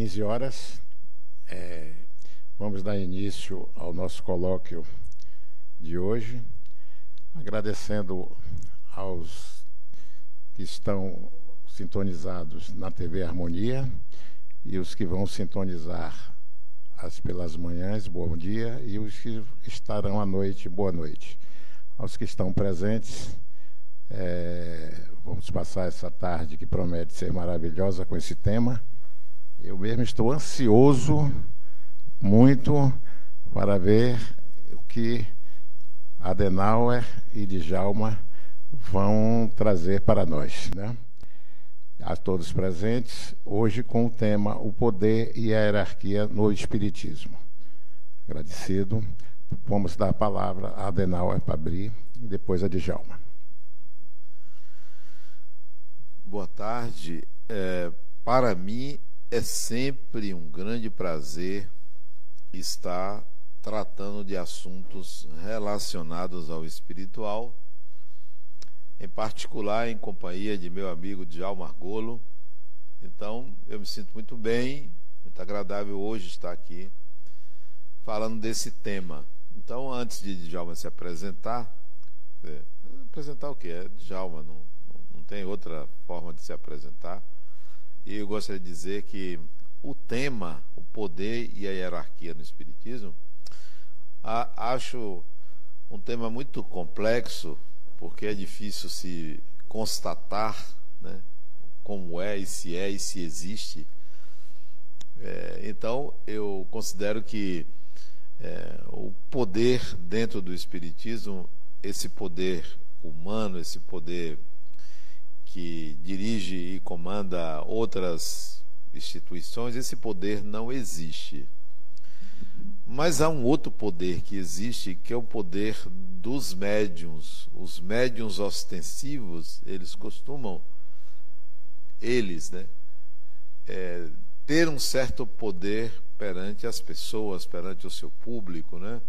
15 horas. É, vamos dar início ao nosso colóquio de hoje, agradecendo aos que estão sintonizados na TV Harmonia e os que vão sintonizar as pelas manhãs, bom dia, e os que estarão à noite, boa noite. Aos que estão presentes, é, vamos passar essa tarde que promete ser maravilhosa com esse tema. Eu mesmo estou ansioso muito para ver o que Adenauer e Djalma vão trazer para nós. Né? A todos presentes, hoje com o tema O Poder e a Hierarquia no Espiritismo. Agradecido. Vamos dar a palavra a Adenauer para abrir e depois a Djalma. Boa tarde. É, para mim é sempre um grande prazer estar tratando de assuntos relacionados ao espiritual, em particular em companhia de meu amigo Djalma Argolo. Então, eu me sinto muito bem, muito agradável hoje estar aqui falando desse tema. Então, antes de Djalma se apresentar, é, apresentar o que? É Djalma, não, não tem outra forma de se apresentar. E eu gostaria de dizer que o tema, o poder e a hierarquia no Espiritismo, a, acho um tema muito complexo, porque é difícil se constatar né, como é e se é e se existe. É, então, eu considero que é, o poder dentro do Espiritismo, esse poder humano, esse poder que dirige e comanda outras instituições, esse poder não existe. Mas há um outro poder que existe, que é o poder dos médiums. Os médiums ostensivos, eles costumam, eles, né, é, ter um certo poder perante as pessoas, perante o seu público, né?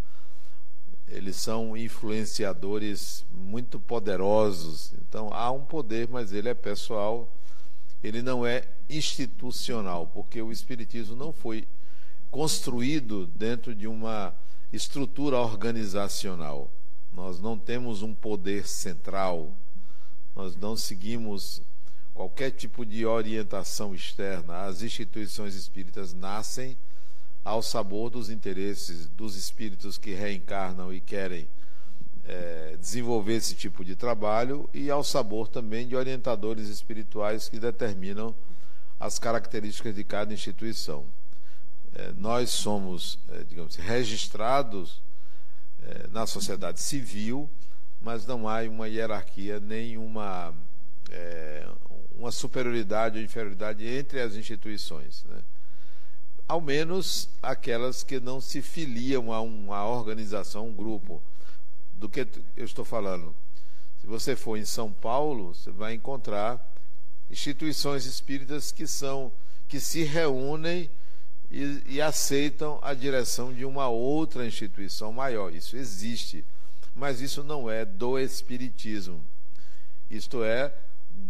Eles são influenciadores muito poderosos. Então há um poder, mas ele é pessoal, ele não é institucional, porque o Espiritismo não foi construído dentro de uma estrutura organizacional. Nós não temos um poder central, nós não seguimos qualquer tipo de orientação externa. As instituições espíritas nascem ao sabor dos interesses dos espíritos que reencarnam e querem é, desenvolver esse tipo de trabalho e ao sabor também de orientadores espirituais que determinam as características de cada instituição. É, nós somos, é, digamos, registrados é, na sociedade civil, mas não há uma hierarquia nem uma, é, uma superioridade ou inferioridade entre as instituições. Né? Ao menos aquelas que não se filiam a uma organização, um grupo. Do que eu estou falando? Se você for em São Paulo, você vai encontrar instituições espíritas que são que se reúnem e, e aceitam a direção de uma outra instituição maior. Isso existe, mas isso não é do espiritismo. Isto é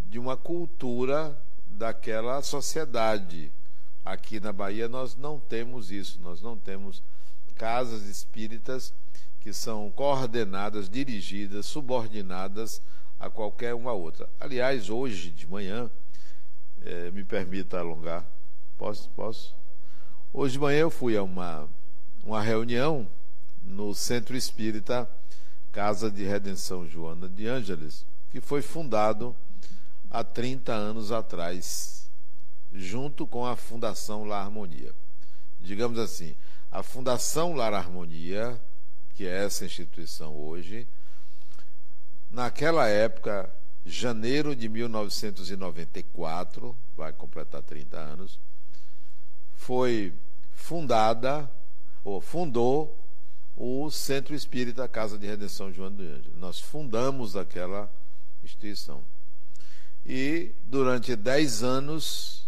de uma cultura daquela sociedade Aqui na Bahia nós não temos isso, nós não temos casas espíritas que são coordenadas, dirigidas, subordinadas a qualquer uma outra. Aliás, hoje de manhã, é, me permita alongar, posso? Posso? Hoje de manhã eu fui a uma, uma reunião no Centro Espírita Casa de Redenção Joana de Ângeles, que foi fundado há 30 anos atrás junto com a Fundação La Harmonia. Digamos assim, a Fundação Lar Harmonia, que é essa instituição hoje, naquela época, janeiro de 1994, vai completar 30 anos, foi fundada, ou fundou, o Centro Espírita Casa de Redenção João do Ângelo. Nós fundamos aquela instituição. E durante 10 anos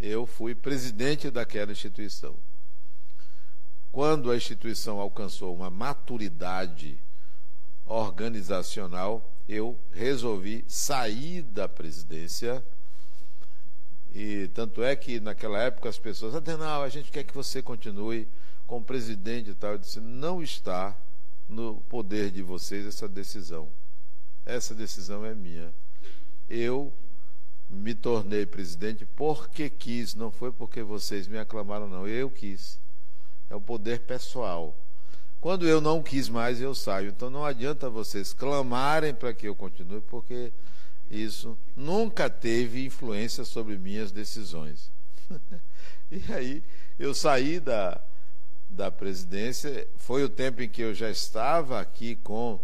eu fui presidente daquela instituição. Quando a instituição alcançou uma maturidade organizacional, eu resolvi sair da presidência E tanto é que naquela época as pessoas, Adenal, a gente quer que você continue como presidente e tal. Eu disse, não está no poder de vocês essa decisão. Essa decisão é minha. Eu me tornei presidente porque quis, não foi porque vocês me aclamaram, não. Eu quis. É o poder pessoal. Quando eu não quis mais, eu saio. Então não adianta vocês clamarem para que eu continue, porque isso nunca teve influência sobre minhas decisões. e aí eu saí da, da presidência, foi o tempo em que eu já estava aqui com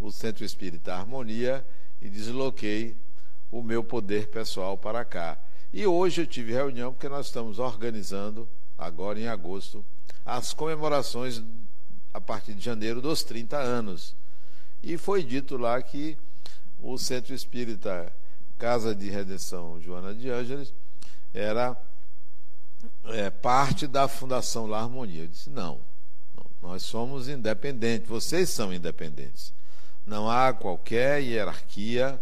o Centro Espírita Harmonia e desloquei o meu poder pessoal para cá. E hoje eu tive reunião porque nós estamos organizando, agora em agosto, as comemorações a partir de janeiro dos 30 anos. E foi dito lá que o Centro Espírita Casa de Redenção Joana de Ângeles era é, parte da Fundação La Harmonia. Eu disse: não, nós somos independentes, vocês são independentes. Não há qualquer hierarquia,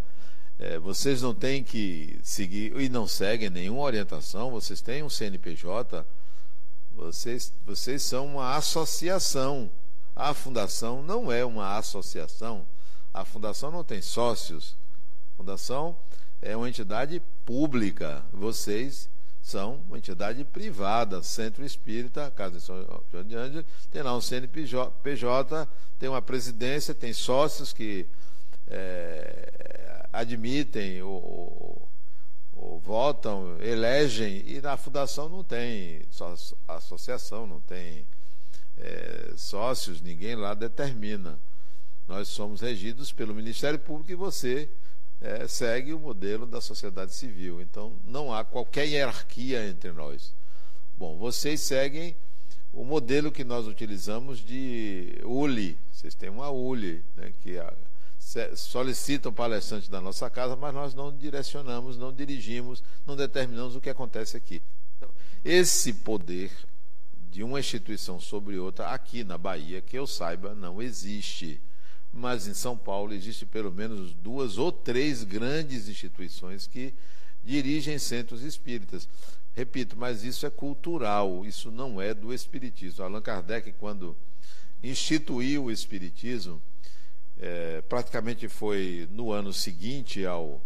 é, vocês não têm que seguir e não seguem nenhuma orientação, vocês têm um CNPJ, vocês, vocês são uma associação a fundação não é uma associação. A fundação não tem sócios. A fundação é uma entidade pública. Vocês são uma entidade privada, Centro Espírita, Casa de São João de Ângeles, tem lá um CNPJ, tem uma presidência, tem sócios que é, admitem ou, ou, votam, elegem, e na fundação não tem associação, não tem é, sócios, ninguém lá determina. Nós somos regidos pelo Ministério Público e você é, segue o modelo da sociedade civil. Então, não há qualquer hierarquia entre nós. Bom, vocês seguem o modelo que nós utilizamos de ULI. Vocês têm uma ULI, né, que a, solicitam palestrantes da nossa casa, mas nós não direcionamos, não dirigimos, não determinamos o que acontece aqui. Então, esse poder de uma instituição sobre outra, aqui na Bahia, que eu saiba, não existe. Mas em São Paulo existe pelo menos duas ou três grandes instituições que dirigem centros espíritas. Repito, mas isso é cultural, isso não é do espiritismo. Allan Kardec, quando instituiu o espiritismo, é, praticamente foi no ano seguinte ao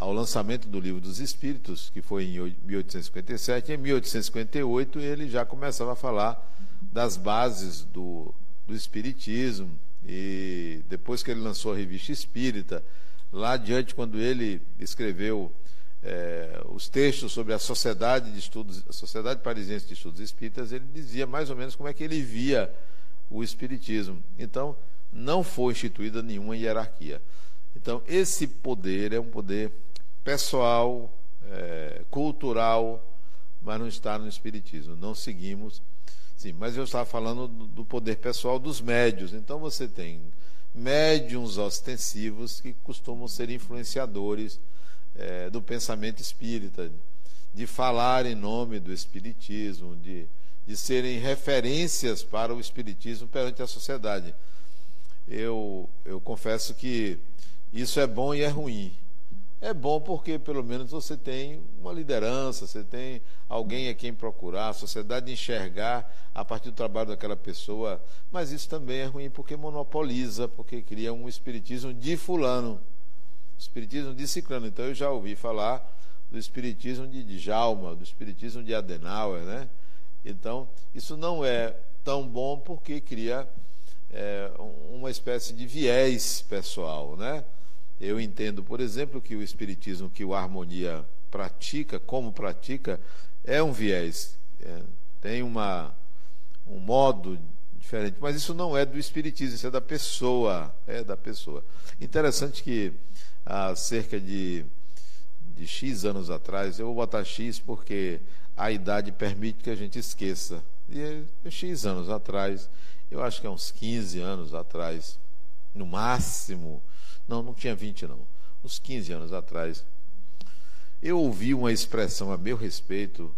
ao lançamento do Livro dos Espíritos, que foi em 1857. Em 1858, ele já começava a falar das bases do, do Espiritismo. E depois que ele lançou a Revista Espírita, lá adiante, quando ele escreveu é, os textos sobre a Sociedade de Estudos, a Sociedade Parisiense de Estudos Espíritas, ele dizia mais ou menos como é que ele via o Espiritismo. Então, não foi instituída nenhuma hierarquia. Então, esse poder é um poder pessoal, é, cultural, mas não está no Espiritismo. Não seguimos. Sim, mas eu estava falando do, poder pessoal dos médios. Então você tem médiums ostensivos que costumam ser influenciadores é, do pensamento espírita, de falar em nome do Espiritismo, de, de serem referências para o Espiritismo perante a sociedade. Eu, eu confesso que isso é bom e é ruim. É bom porque pelo menos você tem uma liderança, você tem alguém a quem procurar, a sociedade enxergar a partir do trabalho daquela pessoa. Mas isso também é ruim porque monopoliza, porque cria um espiritismo de fulano, espiritismo de ciclano. Então eu já ouvi falar do espiritismo de Djalma, do espiritismo de Adenauer, né? Então isso não é tão bom porque cria é, uma espécie de viés pessoal, né? Eu entendo, por exemplo, que o espiritismo que o harmonia pratica, como pratica, é um viés, é, tem uma, um modo diferente, mas isso não é do espiritismo, isso é da pessoa, é da pessoa. Interessante que há cerca de, de X anos atrás, eu vou botar X porque a idade permite que a gente esqueça. E é X anos atrás, eu acho que é uns 15 anos atrás, no máximo, não, não tinha 20 não. Uns 15 anos atrás. Eu ouvi uma expressão a meu respeito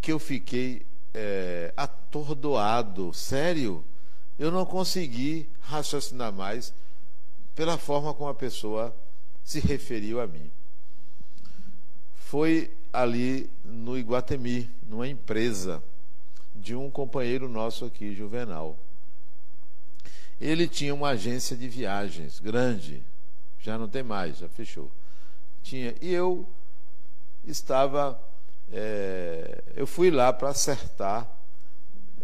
que eu fiquei é, atordoado. Sério? Eu não consegui raciocinar mais pela forma como a pessoa se referiu a mim. Foi ali no Iguatemi, numa empresa de um companheiro nosso aqui, Juvenal. Ele tinha uma agência de viagens grande, já não tem mais, já fechou. Tinha, e eu estava, é, eu fui lá para acertar,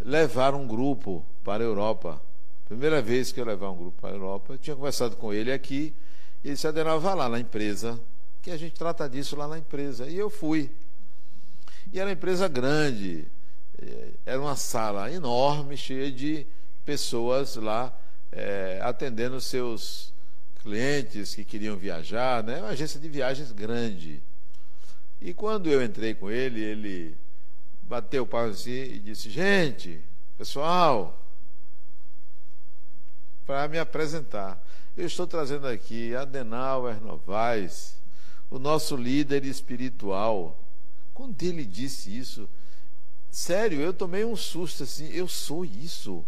levar um grupo para a Europa. Primeira vez que eu levar um grupo para a Europa, eu tinha conversado com ele aqui, e ele disse, Adenal, vá lá na empresa, que a gente trata disso lá na empresa. E eu fui. E era uma empresa grande, é, era uma sala enorme, cheia de pessoas lá é, atendendo seus clientes que queriam viajar, né? uma agência de viagens grande. E quando eu entrei com ele, ele bateu o pau assim e disse: Gente, pessoal, para me apresentar, eu estou trazendo aqui Adenauer Novaes, o nosso líder espiritual. Quando ele disse isso, sério, eu tomei um susto assim: eu sou isso.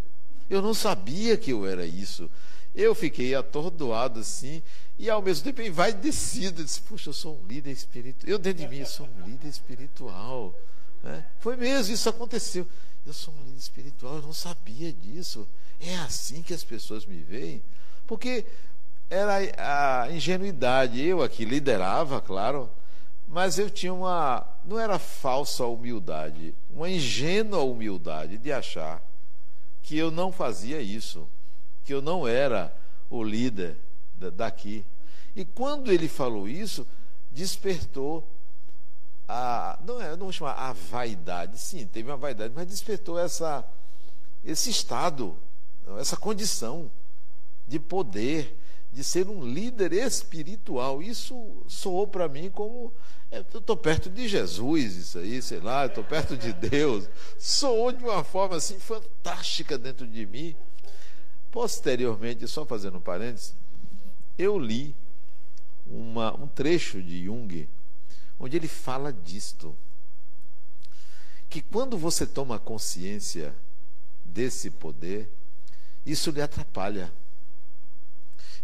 Eu não sabia que eu era isso. Eu fiquei atordoado assim, e ao mesmo tempo envaidecido. Disse, puxa, eu sou um líder espiritual. Eu dentro de mim, eu sou um líder espiritual. Né? Foi mesmo, isso aconteceu. Eu sou um líder espiritual, eu não sabia disso. É assim que as pessoas me veem. Porque era a ingenuidade. Eu aqui liderava, claro, mas eu tinha uma. Não era falsa humildade, uma ingênua humildade de achar que eu não fazia isso, que eu não era o líder daqui. E quando ele falou isso, despertou a não é, não vou chamar a vaidade, sim, teve uma vaidade, mas despertou essa esse estado, essa condição de poder, de ser um líder espiritual. Isso soou para mim como é, eu estou perto de Jesus, isso aí, sei lá, estou perto de Deus. Soou de uma forma assim fantástica dentro de mim. Posteriormente, só fazendo um parênteses, eu li uma, um trecho de Jung, onde ele fala disto. Que quando você toma consciência desse poder, isso lhe atrapalha.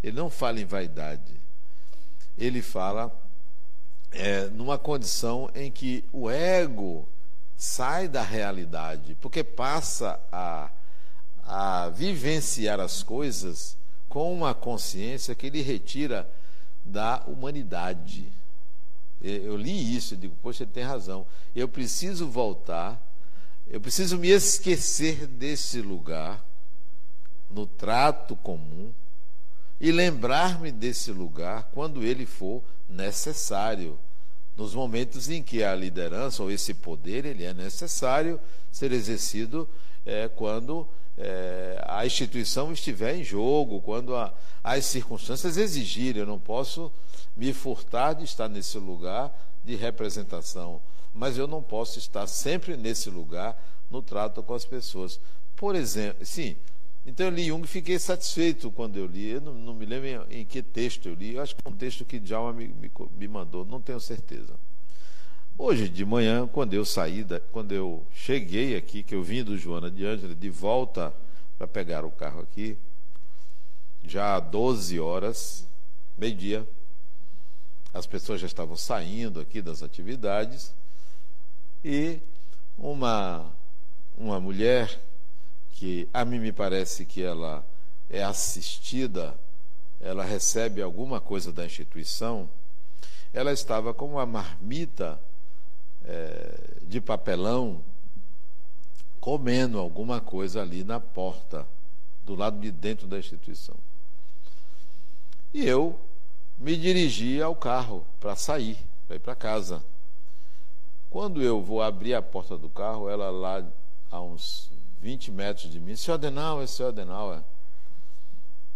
Ele não fala em vaidade, ele fala é, numa condição em que o ego sai da realidade, porque passa a, a vivenciar as coisas com uma consciência que ele retira da humanidade. Eu li isso e digo, poxa, ele tem razão. Eu preciso voltar, eu preciso me esquecer desse lugar, no trato comum, e lembrar-me desse lugar quando ele for necessário. Nos momentos em que a liderança ou esse poder ele é necessário ser exercido é, quando é, a instituição estiver em jogo, quando a, as circunstâncias exigirem. Eu não posso me furtar de estar nesse lugar de representação, mas eu não posso estar sempre nesse lugar no trato com as pessoas. Por exemplo, sim, então eu li Jung e fiquei satisfeito quando eu li. Eu não, não me lembro em, em, que texto eu li. Eu acho que é um texto que Djalma me, me, me, mandou, não tenho certeza. Hoje de manhã, quando eu saí, da, quando eu cheguei aqui, que eu vim do Joana de Ângela de volta para pegar o carro aqui, já há 12 horas, meio-dia, as pessoas já estavam saindo aqui das atividades e uma, uma mulher que a mim me parece que ela é assistida, ela recebe alguma coisa da instituição, ela estava com uma marmita é, de papelão comendo alguma coisa ali na porta, do lado de dentro da instituição. E eu me dirigi ao carro para sair, para ir para casa. Quando eu vou abrir a porta do carro, ela lá a uns 20 metros de mim, seu Adenauer, seu Adenauer,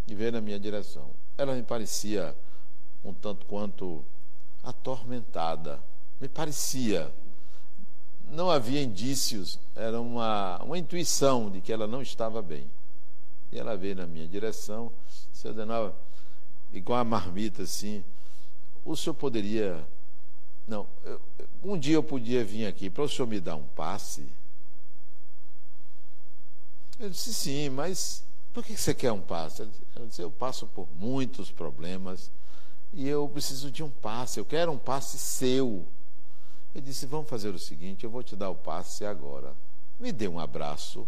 e veio na minha direção. Ela me parecia um tanto quanto atormentada, me parecia. Não havia indícios, era uma, uma intuição de que ela não estava bem. E ela veio na minha direção, seu Adenauer, igual a marmita assim, o senhor poderia. Não, eu, um dia eu podia vir aqui para o senhor me dar um passe. Eu disse, sim, mas por que você quer um passe? Ela disse, eu passo por muitos problemas e eu preciso de um passe, eu quero um passe seu. Eu disse: Vamos fazer o seguinte, eu vou te dar o passe agora. Me dê um abraço.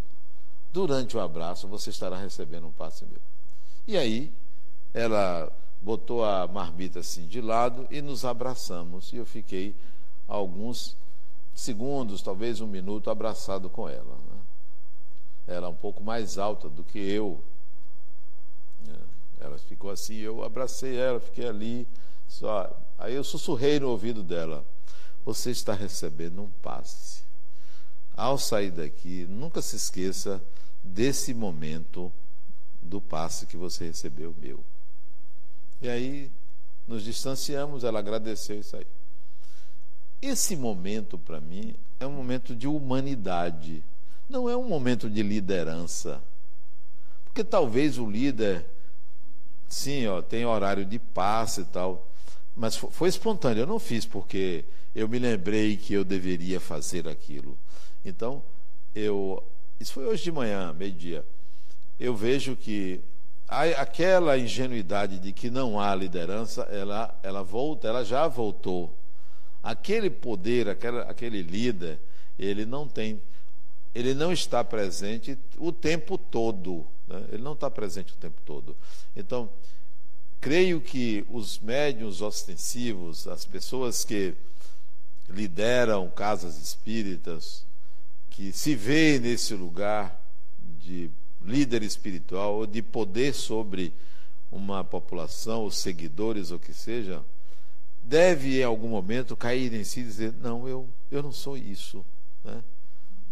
Durante o abraço, você estará recebendo um passe meu. E aí, ela botou a marmita assim de lado e nos abraçamos. E eu fiquei alguns segundos, talvez um minuto, abraçado com ela. Né? Ela um pouco mais alta do que eu. Né? Ela ficou assim, eu abracei ela, fiquei ali. Só... Aí eu sussurrei no ouvido dela: Você está recebendo um passe. Ao sair daqui, nunca se esqueça desse momento do passe que você recebeu meu. E aí nos distanciamos, ela agradeceu isso aí. Esse momento, para mim, é um momento de humanidade, não é um momento de liderança. Porque talvez o líder, sim, ó, tem horário de passe e tal, mas foi espontâneo, eu não fiz porque eu me lembrei que eu deveria fazer aquilo. Então, eu. Isso foi hoje de manhã, meio-dia eu vejo que aquela ingenuidade de que não há liderança, ela, ela volta, ela já voltou. Aquele poder, aquela, aquele líder, ele não tem, ele não está presente o tempo todo. Né? Ele não está presente o tempo todo. Então, creio que os médios ostensivos, as pessoas que lideram casas espíritas, que se veem nesse lugar de líder espiritual ou de poder sobre uma população, os seguidores, ou que seja, deve em algum momento cair em si e dizer: não, eu, eu não sou isso. Né?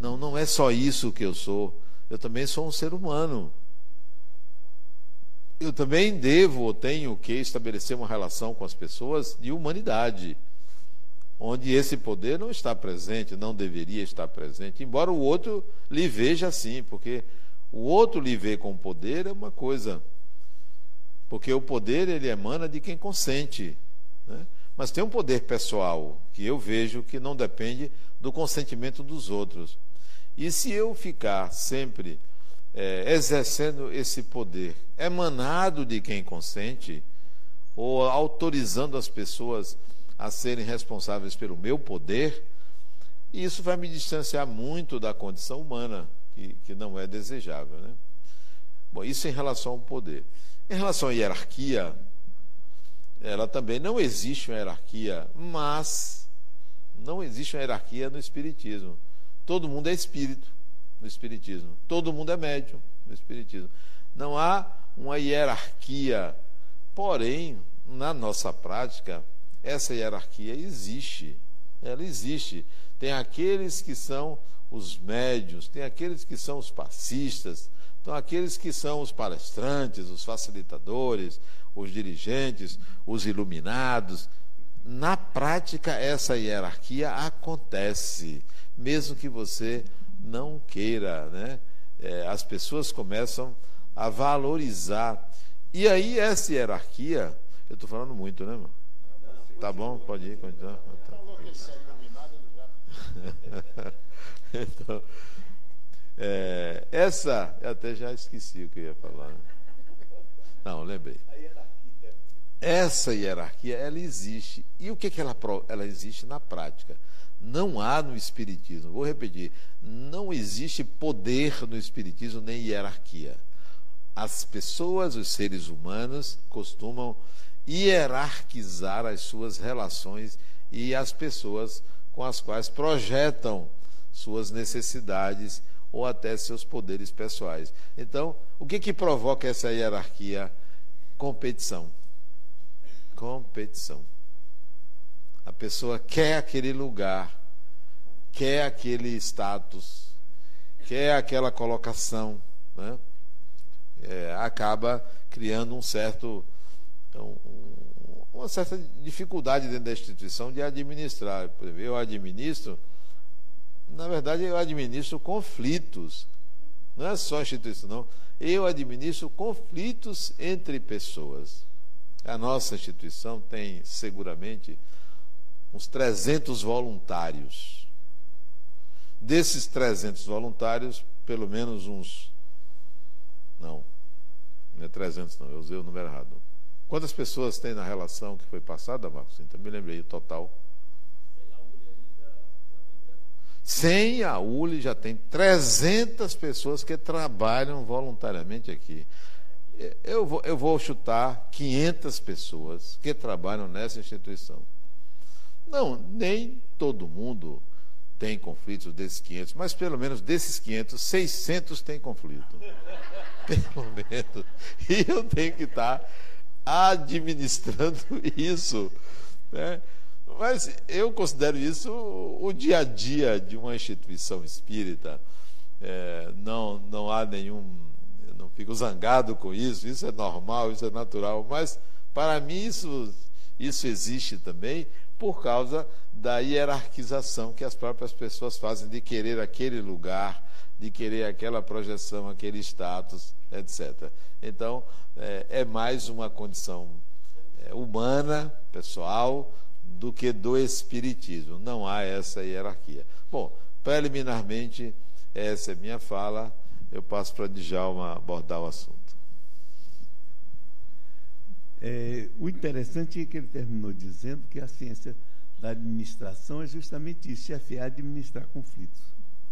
Não, não é só isso que eu sou. Eu também sou um ser humano. Eu também devo ou tenho que estabelecer uma relação com as pessoas de humanidade, onde esse poder não está presente, não deveria estar presente, embora o outro lhe veja assim, porque o outro lhe vê com poder é uma coisa, porque o poder ele emana de quem consente. Né? Mas tem um poder pessoal que eu vejo que não depende do consentimento dos outros. E se eu ficar sempre é, exercendo esse poder emanado de quem consente, ou autorizando as pessoas a serem responsáveis pelo meu poder, isso vai me distanciar muito da condição humana que, que não é desejável. Né? Bom, isso em relação ao poder. Em relação à hierarquia, ela também não existe uma hierarquia, mas não existe uma hierarquia no Espiritismo. Todo mundo é espírito no Espiritismo. Todo mundo é médium no Espiritismo. Não há uma hierarquia. Porém, na nossa prática, essa hierarquia existe. Ela existe. Tem aqueles que são os médios, tem aqueles que são os passistas, então aqueles que são os palestrantes, os facilitadores, os dirigentes, os iluminados. Na prática, essa hierarquia acontece, mesmo que você não queira, né? É, as pessoas começam a valorizar. E aí, essa hierarquia, eu estou falando muito, né, irmão? Tá bom? Pode ir, continuar. Tá. Então, é, essa, eu até já esqueci o que eu ia falar. Né? Não, lembrei. Essa hierarquia, ela existe. E o que, que ela, ela existe na prática? Não há no Espiritismo, vou repetir, não existe poder no Espiritismo nem hierarquia. As pessoas, os seres humanos, costumam hierarquizar as suas relações e as pessoas com as quais projetam suas necessidades ou até seus poderes pessoais. Então, o que, que provoca essa hierarquia? Competição. Competição. A pessoa quer aquele lugar, quer aquele status, quer aquela colocação, né? é, acaba criando um certo, um, uma certa dificuldade dentro da instituição de administrar. Eu administro na verdade, eu administro conflitos. Não é só instituição, não. Eu administro conflitos entre pessoas. A nossa instituição tem seguramente uns 300 voluntários. Desses 300 voluntários, pelo menos uns. Não, não é 300, não, eu usei o número errado. Quantas pessoas tem na relação que foi passada, Marcos? Então, me lembrei o total. Sem a ULI já tem 300 pessoas que trabalham voluntariamente aqui. Eu vou, eu vou chutar 500 pessoas que trabalham nessa instituição. Não, nem todo mundo tem conflitos desses 500, mas pelo menos desses 500, 600 têm conflito. Pelo menos. E eu tenho que estar administrando isso. Né? Mas eu considero isso o dia a dia de uma instituição espírita. É, não, não há nenhum. Eu não fico zangado com isso, isso é normal, isso é natural. Mas para mim isso, isso existe também por causa da hierarquização que as próprias pessoas fazem de querer aquele lugar, de querer aquela projeção, aquele status, etc. Então, é, é mais uma condição é, humana, pessoal, do que do espiritismo. Não há essa hierarquia. Bom, preliminarmente, essa é minha fala. Eu passo para Djalma abordar o assunto. É, o interessante é que ele terminou dizendo que a ciência da administração é justamente isso, chefiar administrar conflitos.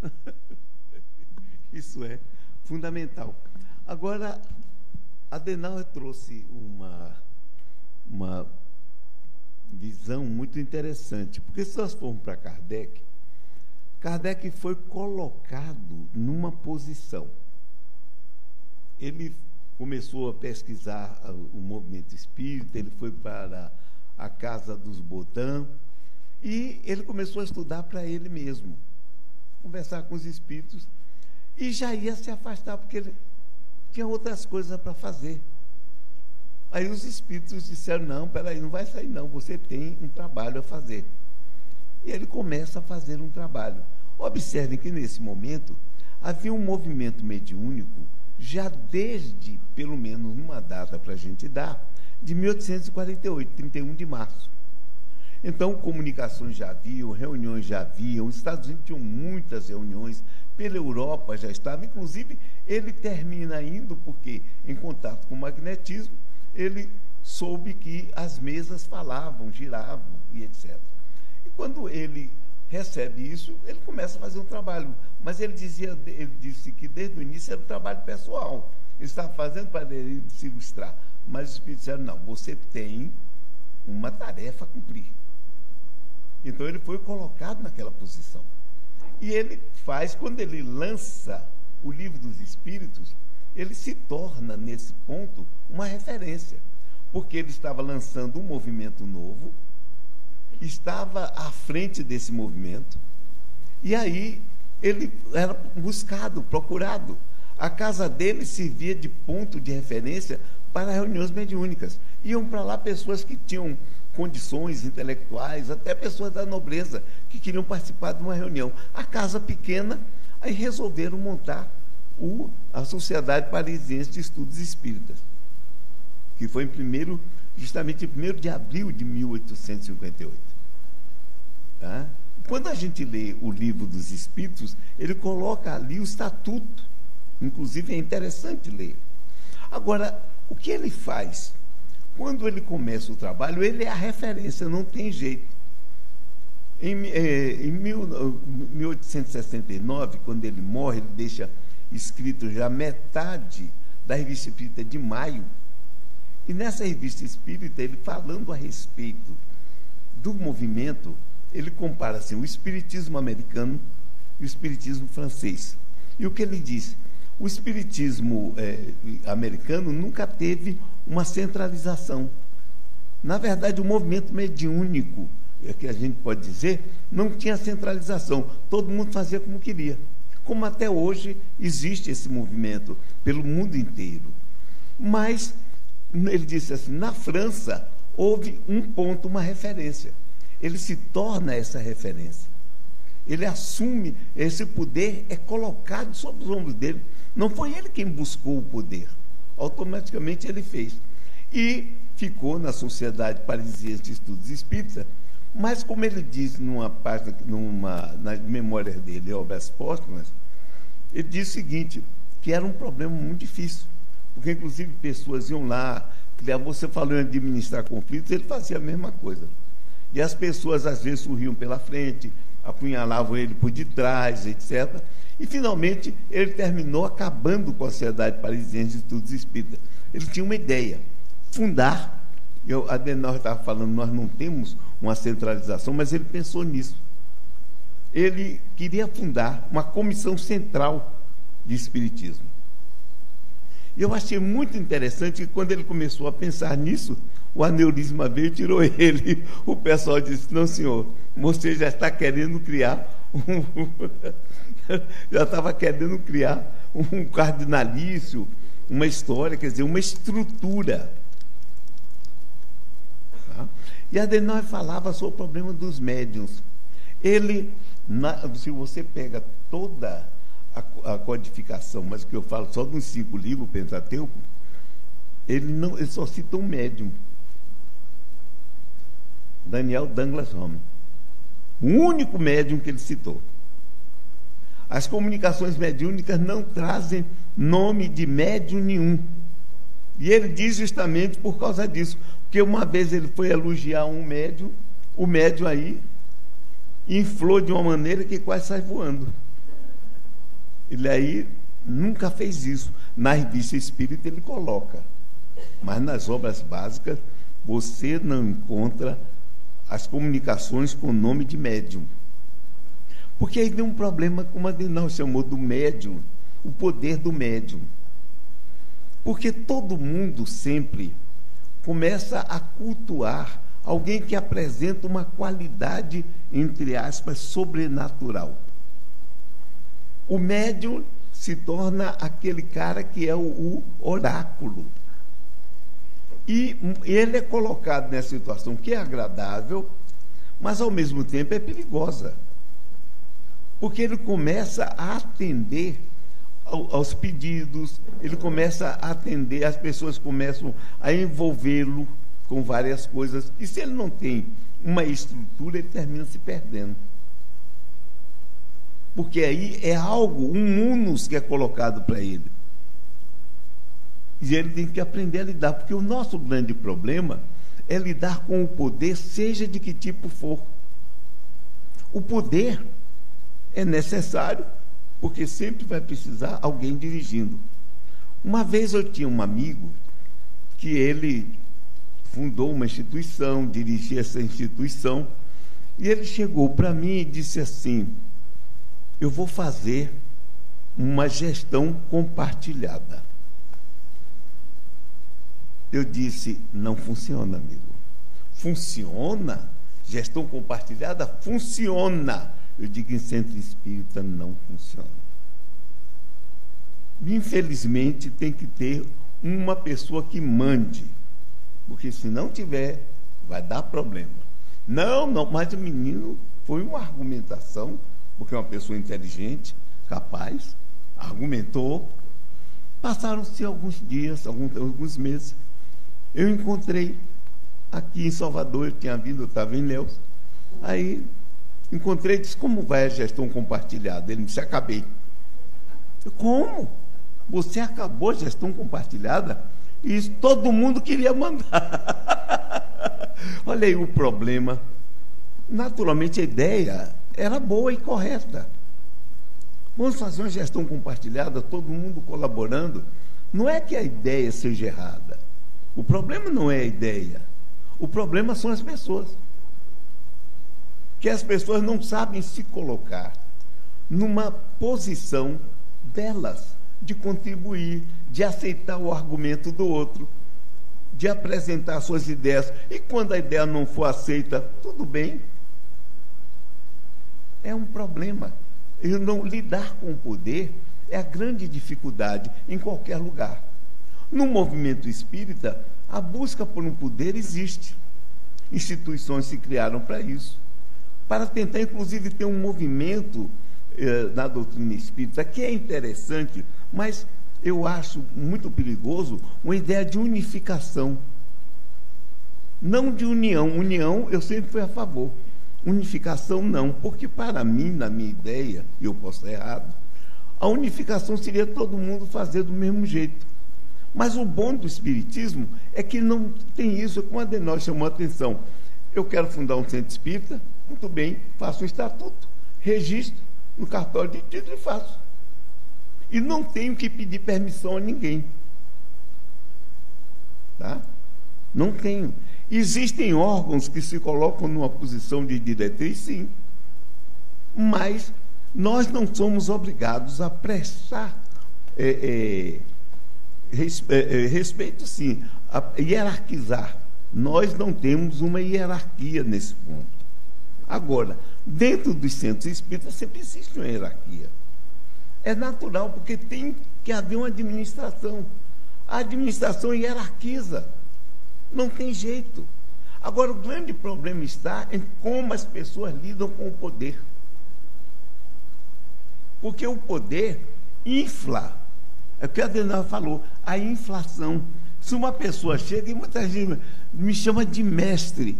isso é fundamental. Agora, Adenauer trouxe uma, uma visão muito interessante, porque se nós formos para Kardec, Kardec foi colocado numa posição. Ele começou a pesquisar o movimento espírita, ele foi para a casa dos Botan e ele começou a estudar para ele mesmo, conversar com os espíritos e já ia se afastar porque ele tinha outras coisas para fazer. Aí os espíritos disseram: Não, peraí, não vai sair, não, você tem um trabalho a fazer. E ele começa a fazer um trabalho. Observem que nesse momento havia um movimento mediúnico, já desde, pelo menos uma data para a gente dar, de 1848, 31 de março. Então, comunicações já haviam, reuniões já haviam, os Estados Unidos tinham muitas reuniões, pela Europa já estava, inclusive ele termina indo porque, em contato com o magnetismo, ele soube que as mesas falavam, giravam e etc. E quando ele recebe isso, ele começa a fazer um trabalho. Mas ele dizia, ele disse que desde o início era um trabalho pessoal. Ele estava fazendo para ele se ilustrar. Mas os espíritos disseram, não, você tem uma tarefa a cumprir. Então ele foi colocado naquela posição. E ele faz, quando ele lança o livro dos Espíritos, ele se torna, nesse ponto, uma referência. Porque ele estava lançando um movimento novo, estava à frente desse movimento, e aí ele era buscado, procurado. A casa dele servia de ponto de referência para reuniões mediúnicas. Iam para lá pessoas que tinham condições intelectuais, até pessoas da nobreza que queriam participar de uma reunião. A casa pequena, aí resolveram montar o, a Sociedade Parisiense de Estudos Espíritas, que foi em primeiro, justamente em 1 de abril de 1858. Tá? Quando a gente lê o livro dos Espíritos, ele coloca ali o estatuto. Inclusive é interessante ler. Agora, o que ele faz? Quando ele começa o trabalho, ele é a referência, não tem jeito. Em, eh, em mil, 1869, quando ele morre, ele deixa escrito já metade da revista espírita de maio. E nessa revista espírita, ele falando a respeito do movimento, ele compara assim, o espiritismo americano e o espiritismo francês. E o que ele diz? O espiritismo eh, americano nunca teve uma centralização. Na verdade, o movimento mediúnico, é que a gente pode dizer, não tinha centralização. Todo mundo fazia como queria. Como até hoje existe esse movimento pelo mundo inteiro. Mas, ele disse assim: na França houve um ponto, uma referência. Ele se torna essa referência. Ele assume, esse poder é colocado sobre os ombros dele. Não foi ele quem buscou o poder automaticamente ele fez. E ficou na Sociedade Parisiense de Estudos Espíritas, mas como ele diz numa página, numa, nas memórias dele, Obras Póstumas, ele diz o seguinte, que era um problema muito difícil, porque inclusive pessoas iam lá, você falou em administrar conflitos, ele fazia a mesma coisa. E as pessoas às vezes sorriam pela frente, apunhalavam ele por detrás, etc. E, finalmente, ele terminou acabando com a Sociedade Parisiense de Estudos Espíritas. Ele tinha uma ideia, fundar, eu, a Adenauer estava falando, nós não temos uma centralização, mas ele pensou nisso. Ele queria fundar uma comissão central de Espiritismo. E eu achei muito interessante que quando ele começou a pensar nisso, o aneurisma veio e tirou ele. O pessoal disse: Não, senhor, você já está querendo criar um. já estava querendo criar um cardinalício, uma história, quer dizer, uma estrutura. Tá? E Adenauer falava sobre o problema dos médiums. Ele, na, se você pega toda a, a, codificação, mas que eu falo só dos cinco livros, Pentateuco, ele, não, ele só cita um médium. Daniel Douglas Home. O único médium que ele citou. As comunicações mediúnicas não trazem nome de médium nenhum. E ele diz justamente por causa disso. Porque uma vez ele foi elogiar um médium, o médium aí inflou de uma maneira que quase sai voando. Ele aí nunca fez isso. Na revista Espírita ele coloca. Mas nas obras básicas você não encontra as comunicações com o nome de médium. Porque aí vem um problema, como a não chamou do médium, o poder do médium. Porque todo mundo sempre começa a cultuar alguém que apresenta uma qualidade, entre aspas, sobrenatural. O médium se torna aquele cara que é o, o oráculo. E ele é colocado nessa situação que é agradável, mas ao mesmo tempo é perigosa. Porque ele começa a atender aos pedidos, ele começa a atender, as pessoas começam a envolvê-lo com várias coisas. E se ele não tem uma estrutura, ele termina se perdendo. Porque aí é algo, um unus que é colocado para ele. E ele tem que aprender a lidar, porque o nosso grande problema é lidar com o poder, seja de que tipo for. O poder é necessário, porque sempre vai precisar alguém dirigindo. Uma vez eu tinha um amigo que ele fundou uma instituição, dirigia essa instituição, e ele chegou para mim e disse assim: Eu vou fazer uma gestão compartilhada. Eu disse: Não funciona, amigo. Funciona? Gestão compartilhada funciona eu digo em centro espírita não funciona. Infelizmente, tem que ter uma pessoa que mande, porque se não tiver, vai dar problema. Não, não, mas o menino foi uma argumentação, porque é uma pessoa inteligente, capaz, argumentou. Passaram-se alguns dias, alguns, alguns meses. Eu encontrei aqui em Salvador, eu tinha vindo, eu estava em Léus. Aí Encontrei e disse, como vai a gestão compartilhada? Ele me disse, acabei. Eu, como? Você acabou a gestão compartilhada? E isso todo mundo queria mandar. Olha aí o problema. Naturalmente a ideia era boa e correta. Vamos fazer uma gestão compartilhada, todo mundo colaborando. Não é que a ideia seja errada. O problema não é a ideia. O problema são as pessoas que as pessoas não sabem se colocar numa posição delas de contribuir, de aceitar o argumento do outro, de apresentar suas ideias. E quando a ideia não for aceita, tudo bem. É um problema. Eu não lidar com o poder é a grande dificuldade em qualquer lugar. No movimento espírita, a busca por um poder existe. Instituições se criaram para isso para tentar, inclusive, ter um movimento eh, na doutrina espírita que é interessante, mas eu acho muito perigoso uma ideia de unificação. Não de união. União eu sempre fui a favor. Unificação não, porque para mim, na minha ideia, e eu posso estar errado, a unificação seria todo mundo fazer do mesmo jeito. Mas o bom do Espiritismo é que não tem isso, como a de nós chamou a atenção. Eu quero fundar um centro espírita, muito bem, faça um estatuto. registro no cartório de título e faço. E não tenho que pedir permissão a ninguém. Tá? Não tenho. Existem órgãos que se colocam numa posição de diretriz, sim. Mas nós não somos obrigados a prestar é, é, respeito, sim, a hierarquizar. Nós não temos uma hierarquia nesse ponto. Agora, dentro dos centros espíritas sempre existe uma hierarquia. É natural, porque tem que haver uma administração. A administração hierarquiza. Não tem jeito. Agora, o grande problema está em como as pessoas lidam com o poder. Porque o poder infla. É o que a Adenal falou, a inflação. Se uma pessoa chega e muitas vezes me chama de mestre,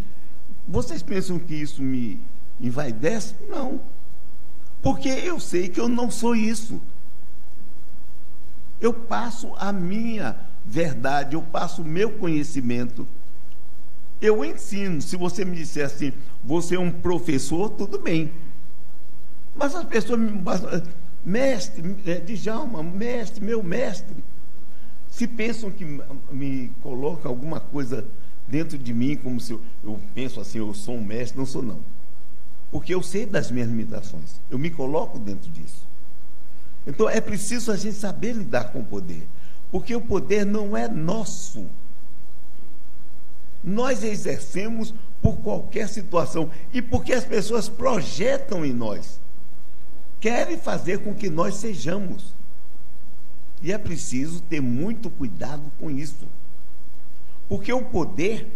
vocês pensam que isso me envaidece? Não. Porque eu sei que eu não sou isso. Eu passo a minha verdade, eu passo o meu conhecimento. Eu ensino. Se você me disser assim, você é um professor, tudo bem. Mas as pessoas me mestre, é, Djalma, mestre, meu mestre. Se pensam que me colocam alguma coisa dentro de mim, como se eu, eu penso assim, eu sou um mestre, não sou não. Porque eu sei das minhas limitações. Eu me coloco dentro disso. Então é preciso a gente saber lidar com o poder. Porque o poder não é nosso. Nós exercemos por qualquer situação e porque as pessoas projetam em nós querem fazer com que nós sejamos. E é preciso ter muito cuidado com isso. Porque o poder,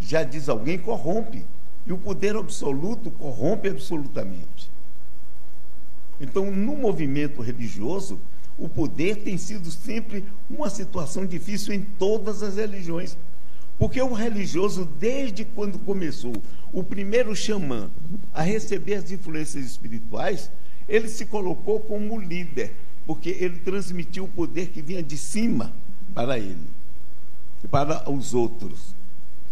já diz alguém, corrompe. E o poder absoluto corrompe absolutamente. Então, no movimento religioso, o poder tem sido sempre uma situação difícil em todas as religiões. Porque o religioso, desde quando começou o primeiro xamã a receber as influências espirituais, ele se colocou como líder, porque ele transmitiu o poder que vinha de cima para ele e para os outros.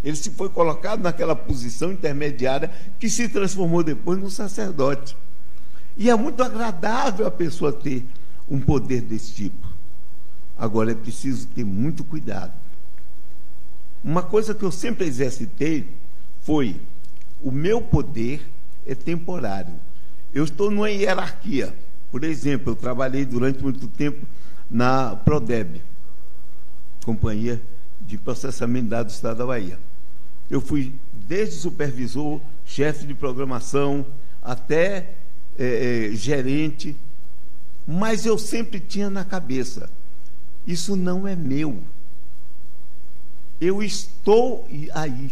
Ele se foi colocado naquela posição intermediária que se transformou depois no sacerdote. E é muito agradável a pessoa ter um poder desse tipo. Agora é preciso ter muito cuidado. Uma coisa que eu sempre exercitei foi: o meu poder é temporário. Eu estou numa hierarquia. Por exemplo, eu trabalhei durante muito tempo na Prodeb, Companhia de Processamento de Dados do Estado da Bahia. Eu fui desde supervisor, chefe de programação, até é, gerente, mas eu sempre tinha na cabeça: isso não é meu. Eu estou aí.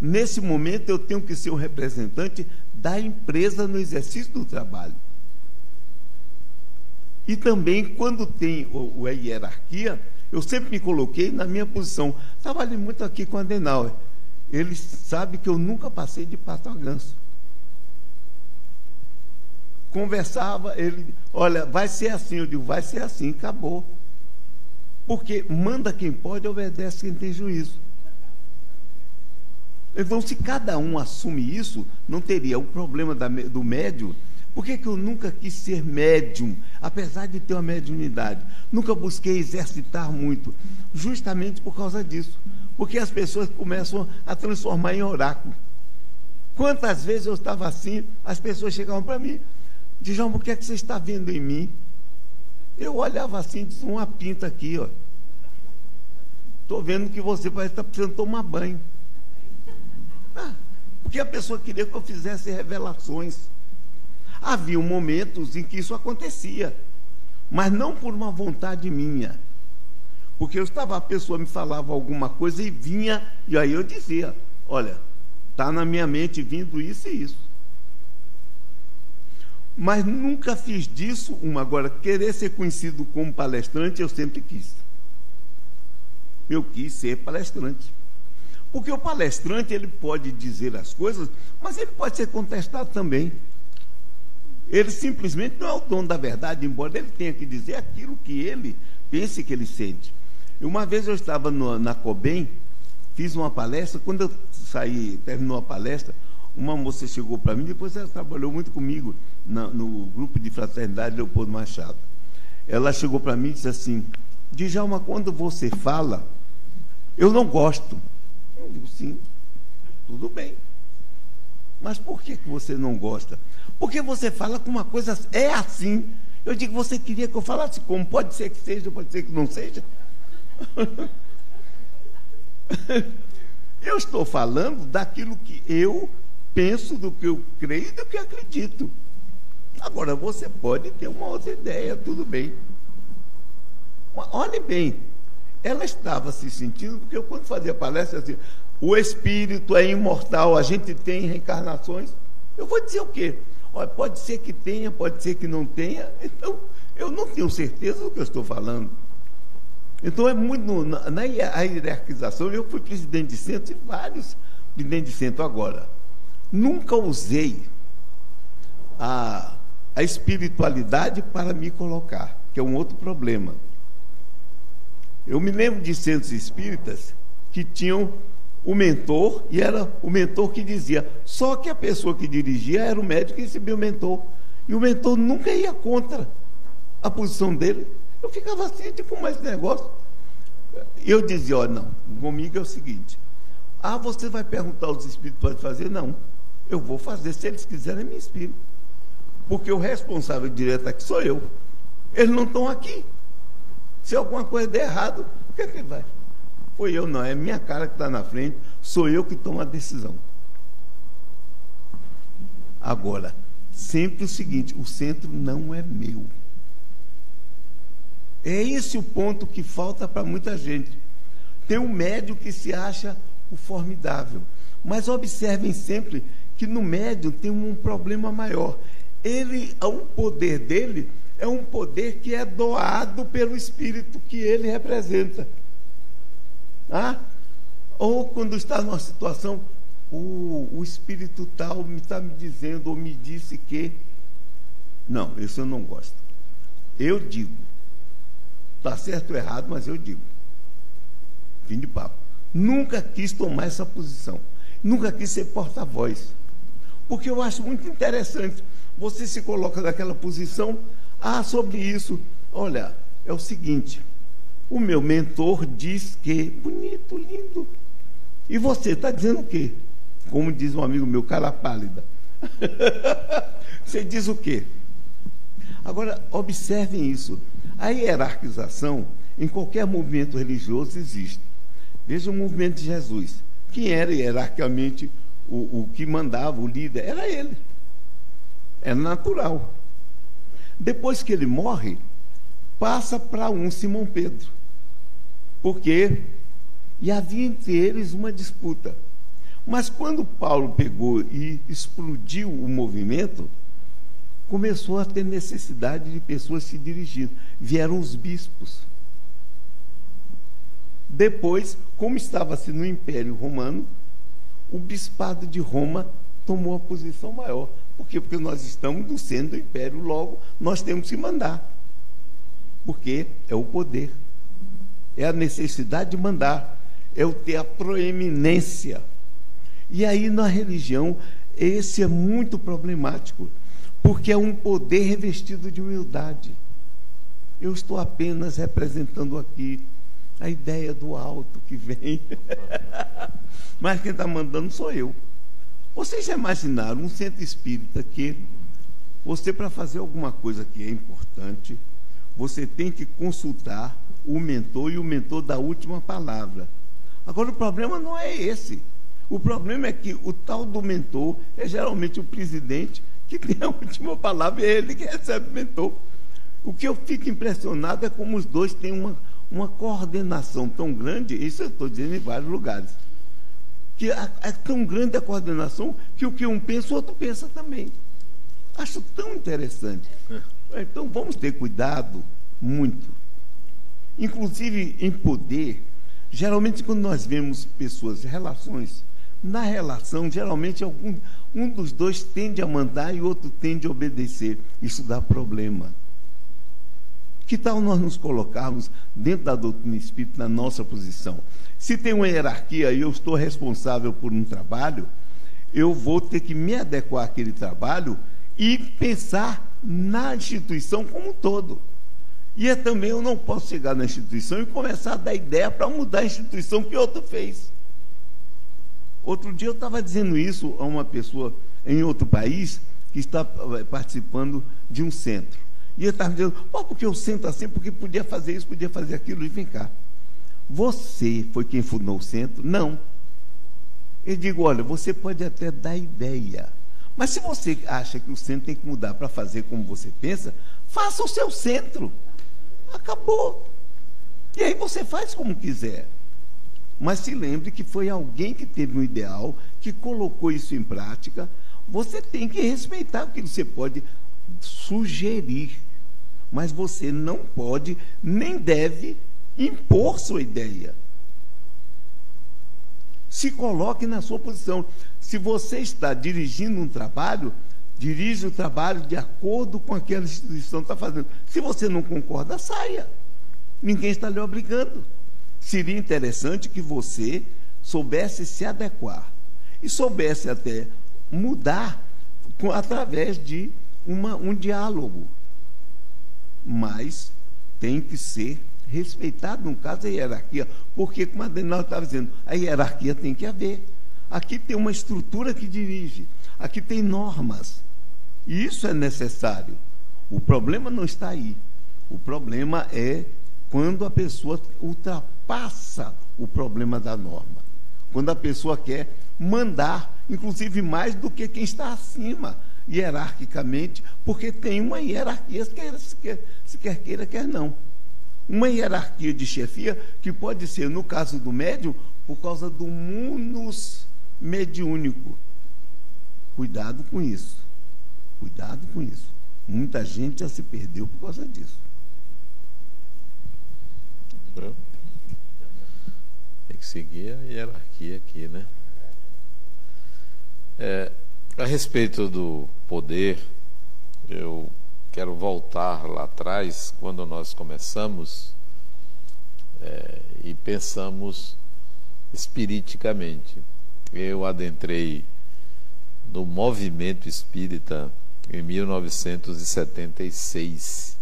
Nesse momento eu tenho que ser um representante da empresa no exercício do trabalho. E também, quando tem o, a hierarquia, eu sempre me coloquei na minha posição. Trabalhei muito aqui com a Adenauer. Ele sabe que eu nunca passei de pato a ganso. Conversava, ele, olha, vai ser assim. Eu digo, vai ser assim, acabou. Porque manda quem pode, obedece quem tem juízo. Então, se cada um assume isso, não teria o problema da, do médium. Por que, que eu nunca quis ser médium, apesar de ter uma mediunidade? Nunca busquei exercitar muito, justamente por causa disso. Porque as pessoas começam a transformar em oráculo. Quantas vezes eu estava assim, as pessoas chegavam para mim, Djalma, o que é que você está vendo em mim? Eu olhava assim, disse, uma pinta aqui, ó. Estou vendo que você parece estar precisando tomar banho. Porque a pessoa queria que eu fizesse revelações. Havia momentos em que isso acontecia, mas não por uma vontade minha. Porque eu estava, a pessoa me falava alguma coisa e vinha, e aí eu dizia: Olha, está na minha mente vindo isso e isso. Mas nunca fiz disso uma. Agora, querer ser conhecido como palestrante, eu sempre quis. Eu quis ser palestrante. Porque o palestrante ele pode dizer as coisas, mas ele pode ser contestado também. Ele simplesmente não é o dono da verdade, embora ele tenha que dizer aquilo que ele pense que ele sente. Uma vez eu estava no, na Cobem, fiz uma palestra, quando eu saí, terminou a palestra, uma moça chegou para mim, depois ela trabalhou muito comigo, na, no grupo de fraternidade Leopoldo Machado. Ela chegou para mim e disse assim: Djalma, quando você fala, eu não gosto. Eu digo, sim, tudo bem. Mas por que, que você não gosta? Porque você fala com uma coisa, é assim. Eu digo, você queria que eu falasse como? Pode ser que seja, pode ser que não seja. eu estou falando daquilo que eu penso, do que eu creio e do que acredito. Agora, você pode ter uma outra ideia, tudo bem. Olhe bem, ela estava se sentindo, porque eu quando fazia palestra assim, o espírito é imortal, a gente tem reencarnações. Eu vou dizer o quê? Olha, pode ser que tenha, pode ser que não tenha. Então, eu não tenho certeza do que eu estou falando. Então, é muito. Na, na hierarquização, eu fui presidente de centro e vários presidentes de centro agora. Nunca usei a, a espiritualidade para me colocar, que é um outro problema. Eu me lembro de centros espíritas que tinham o mentor e era o mentor que dizia. Só que a pessoa que dirigia era o médico que recebia o mentor. E o mentor nunca ia contra a posição dele. Eu ficava assim, tipo, mais negócio. Eu dizia, ó, não, comigo é o seguinte. Ah, você vai perguntar aos espíritos para fazer? Não. Eu vou fazer, se eles quiserem, me espírito. Porque o responsável direto aqui sou eu. Eles não estão aqui. Se alguma coisa der errado, o que é que vai? Foi eu, não. É minha cara que está na frente. Sou eu que tomo a decisão. Agora, sempre o seguinte: o centro não é meu. É esse o ponto que falta para muita gente. Tem um médio que se acha o formidável. Mas observem sempre que no médio tem um problema maior. Ele, o poder dele é um poder que é doado pelo espírito que ele representa. Ah? Ou quando está numa situação, o, o espírito tal me está me dizendo ou me disse que. Não, isso eu não gosto. Eu digo. Está certo ou errado, mas eu digo. Fim de papo. Nunca quis tomar essa posição. Nunca quis ser porta-voz. Porque eu acho muito interessante. Você se coloca naquela posição. Ah, sobre isso. Olha, é o seguinte. O meu mentor diz que, bonito, lindo. E você está dizendo o quê? Como diz um amigo meu, cara pálida. você diz o quê? Agora, observem isso. A hierarquização em qualquer movimento religioso existe. Veja o movimento de Jesus. Quem era hierarquicamente o, o que mandava, o líder? Era ele. Era natural. Depois que ele morre, passa para um Simão Pedro. Porque e havia entre eles uma disputa. Mas quando Paulo pegou e explodiu o movimento, começou a ter necessidade de pessoas se dirigindo. Vieram os bispos. Depois, como estava-se no Império Romano, o bispado de Roma tomou a posição maior. Por quê? Porque nós estamos no centro do império, logo nós temos que mandar. Porque é o poder é a necessidade de mandar, é o ter a proeminência. E aí na religião, esse é muito problemático, porque é um poder revestido de humildade. Eu estou apenas representando aqui a ideia do alto que vem. Mas quem está mandando sou eu. Vocês já imaginaram um centro espírita que você, para fazer alguma coisa que é importante, você tem que consultar o mentor e o mentor da última palavra. Agora, o problema não é esse. O problema é que o tal do mentor é geralmente o presidente que tem a última palavra, é ele que recebe o mentor. O que eu fico impressionado é como os dois têm uma, uma coordenação tão grande, isso eu estou dizendo em vários lugares, que é, é tão grande a coordenação que o que um pensa, o outro pensa também. Acho tão interessante. É. Então vamos ter cuidado muito Inclusive em poder, geralmente quando nós vemos pessoas, relações, na relação, geralmente algum, um dos dois tende a mandar e o outro tende a obedecer. Isso dá problema. Que tal nós nos colocarmos dentro da doutrina espírita na nossa posição? Se tem uma hierarquia e eu estou responsável por um trabalho, eu vou ter que me adequar àquele trabalho e pensar na instituição como um todo. E é também eu não posso chegar na instituição e começar a dar ideia para mudar a instituição que outro fez. Outro dia eu estava dizendo isso a uma pessoa em outro país que está eh, participando de um centro. E ele estava dizendo, oh, porque eu sento assim, porque podia fazer isso, podia fazer aquilo, e vem cá. Você foi quem fundou o centro? Não. Eu digo, olha, você pode até dar ideia. Mas se você acha que o centro tem que mudar para fazer como você pensa, faça o seu centro. Acabou. E aí você faz como quiser. Mas se lembre que foi alguém que teve um ideal, que colocou isso em prática. Você tem que respeitar o que você pode sugerir. Mas você não pode, nem deve, impor sua ideia. Se coloque na sua posição. Se você está dirigindo um trabalho, dirige o trabalho de acordo com aquela instituição está fazendo. Se você não concorda, saia. Ninguém está lhe obrigando. Seria interessante que você soubesse se adequar e soubesse até mudar com, através de uma, um diálogo. Mas tem que ser respeitado, no caso, a hierarquia, porque, como a Daniela estava dizendo, a hierarquia tem que haver. Aqui tem uma estrutura que dirige, aqui tem normas. E isso é necessário. O problema não está aí. O problema é quando a pessoa ultrapassa o problema da norma. Quando a pessoa quer mandar, inclusive mais do que quem está acima, hierarquicamente, porque tem uma hierarquia, se quer, se quer, se quer queira, quer não. Uma hierarquia de chefia que pode ser, no caso do médium, por causa do munus mediúnico. Cuidado com isso. Cuidado com isso. Muita gente já se perdeu por causa disso. Tem que seguir a hierarquia aqui, né? É, a respeito do poder, eu quero voltar lá atrás, quando nós começamos é, e pensamos espiriticamente. Eu adentrei no movimento espírita em 1976.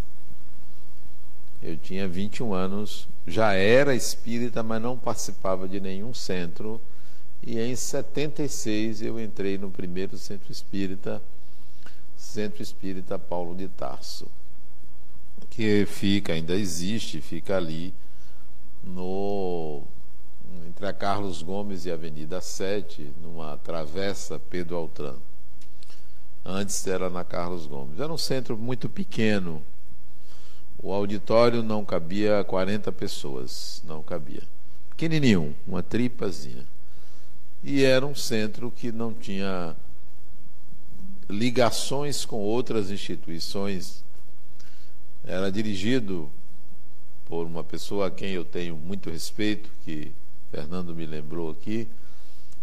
Eu tinha 21 anos, já era espírita, mas não participava de nenhum centro. E em 76 eu entrei no primeiro centro espírita Centro Espírita Paulo de Tarso, que fica, ainda existe, fica ali no entre a Carlos Gomes e a Avenida 7, numa travessa Pedro Altran. Antes era na Carlos Gomes. Era um centro muito pequeno. O auditório não cabia 40 pessoas, não cabia. Pequenininho, uma tripazinha. E era um centro que não tinha ligações com outras instituições. Era dirigido por uma pessoa a quem eu tenho muito respeito, que Fernando me lembrou aqui,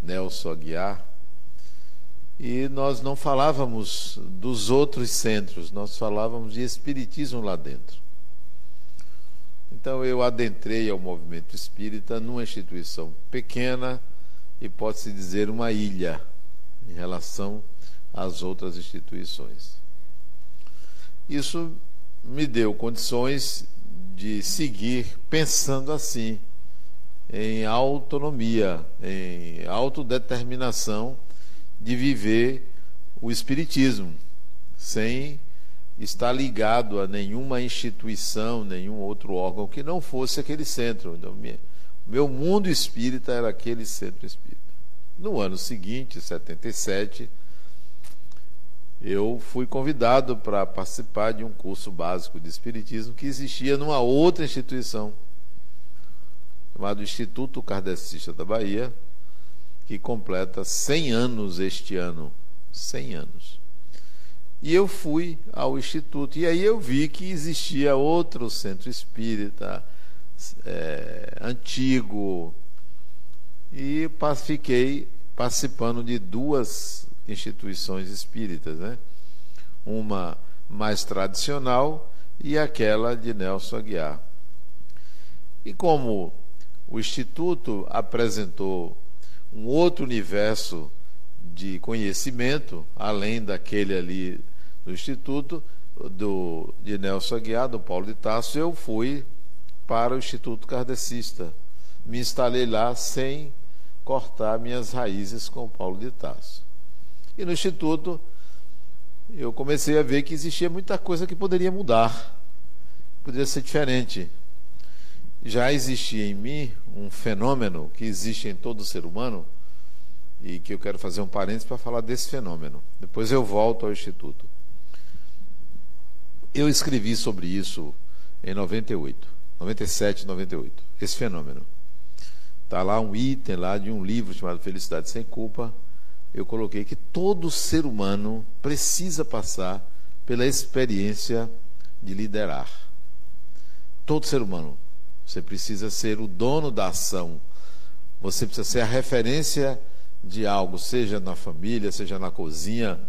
Nelson Aguiar. E nós não falávamos dos outros centros, nós falávamos de espiritismo lá dentro. Então eu adentrei ao movimento espírita numa instituição pequena e pode-se dizer uma ilha em relação às outras instituições. Isso me deu condições de seguir pensando assim, em autonomia, em autodeterminação de viver o Espiritismo, sem estar ligado a nenhuma instituição, nenhum outro órgão que não fosse aquele centro. Então, meu mundo espírita era aquele centro espírita. No ano seguinte, 77, eu fui convidado para participar de um curso básico de Espiritismo que existia numa outra instituição, chamado Instituto Kardecista da Bahia, que completa 100 anos este ano. 100 anos. E eu fui ao Instituto, e aí eu vi que existia outro centro espírita, é, antigo, e fiquei participando de duas instituições espíritas, né? Uma mais tradicional e aquela de Nelson Aguiar. E como o Instituto apresentou um outro universo de conhecimento, além daquele ali do Instituto do, de Nelson Aguiar, do Paulo de Tasso, eu fui para o Instituto Kardecista. Me instalei lá sem cortar minhas raízes com o Paulo de Tasso. E no Instituto eu comecei a ver que existia muita coisa que poderia mudar, poderia ser diferente. Já existia em mim um fenômeno que existe em todo ser humano e que eu quero fazer um parênteses para falar desse fenômeno. Depois eu volto ao Instituto. Eu escrevi sobre isso em 98, 97, 98, esse fenômeno. Está lá um item lá de um livro chamado Felicidade Sem Culpa. Eu coloquei que todo ser humano precisa passar pela experiência de liderar. Todo ser humano. Você precisa ser o dono da ação. Você precisa ser a referência de algo, seja na família, seja na cozinha,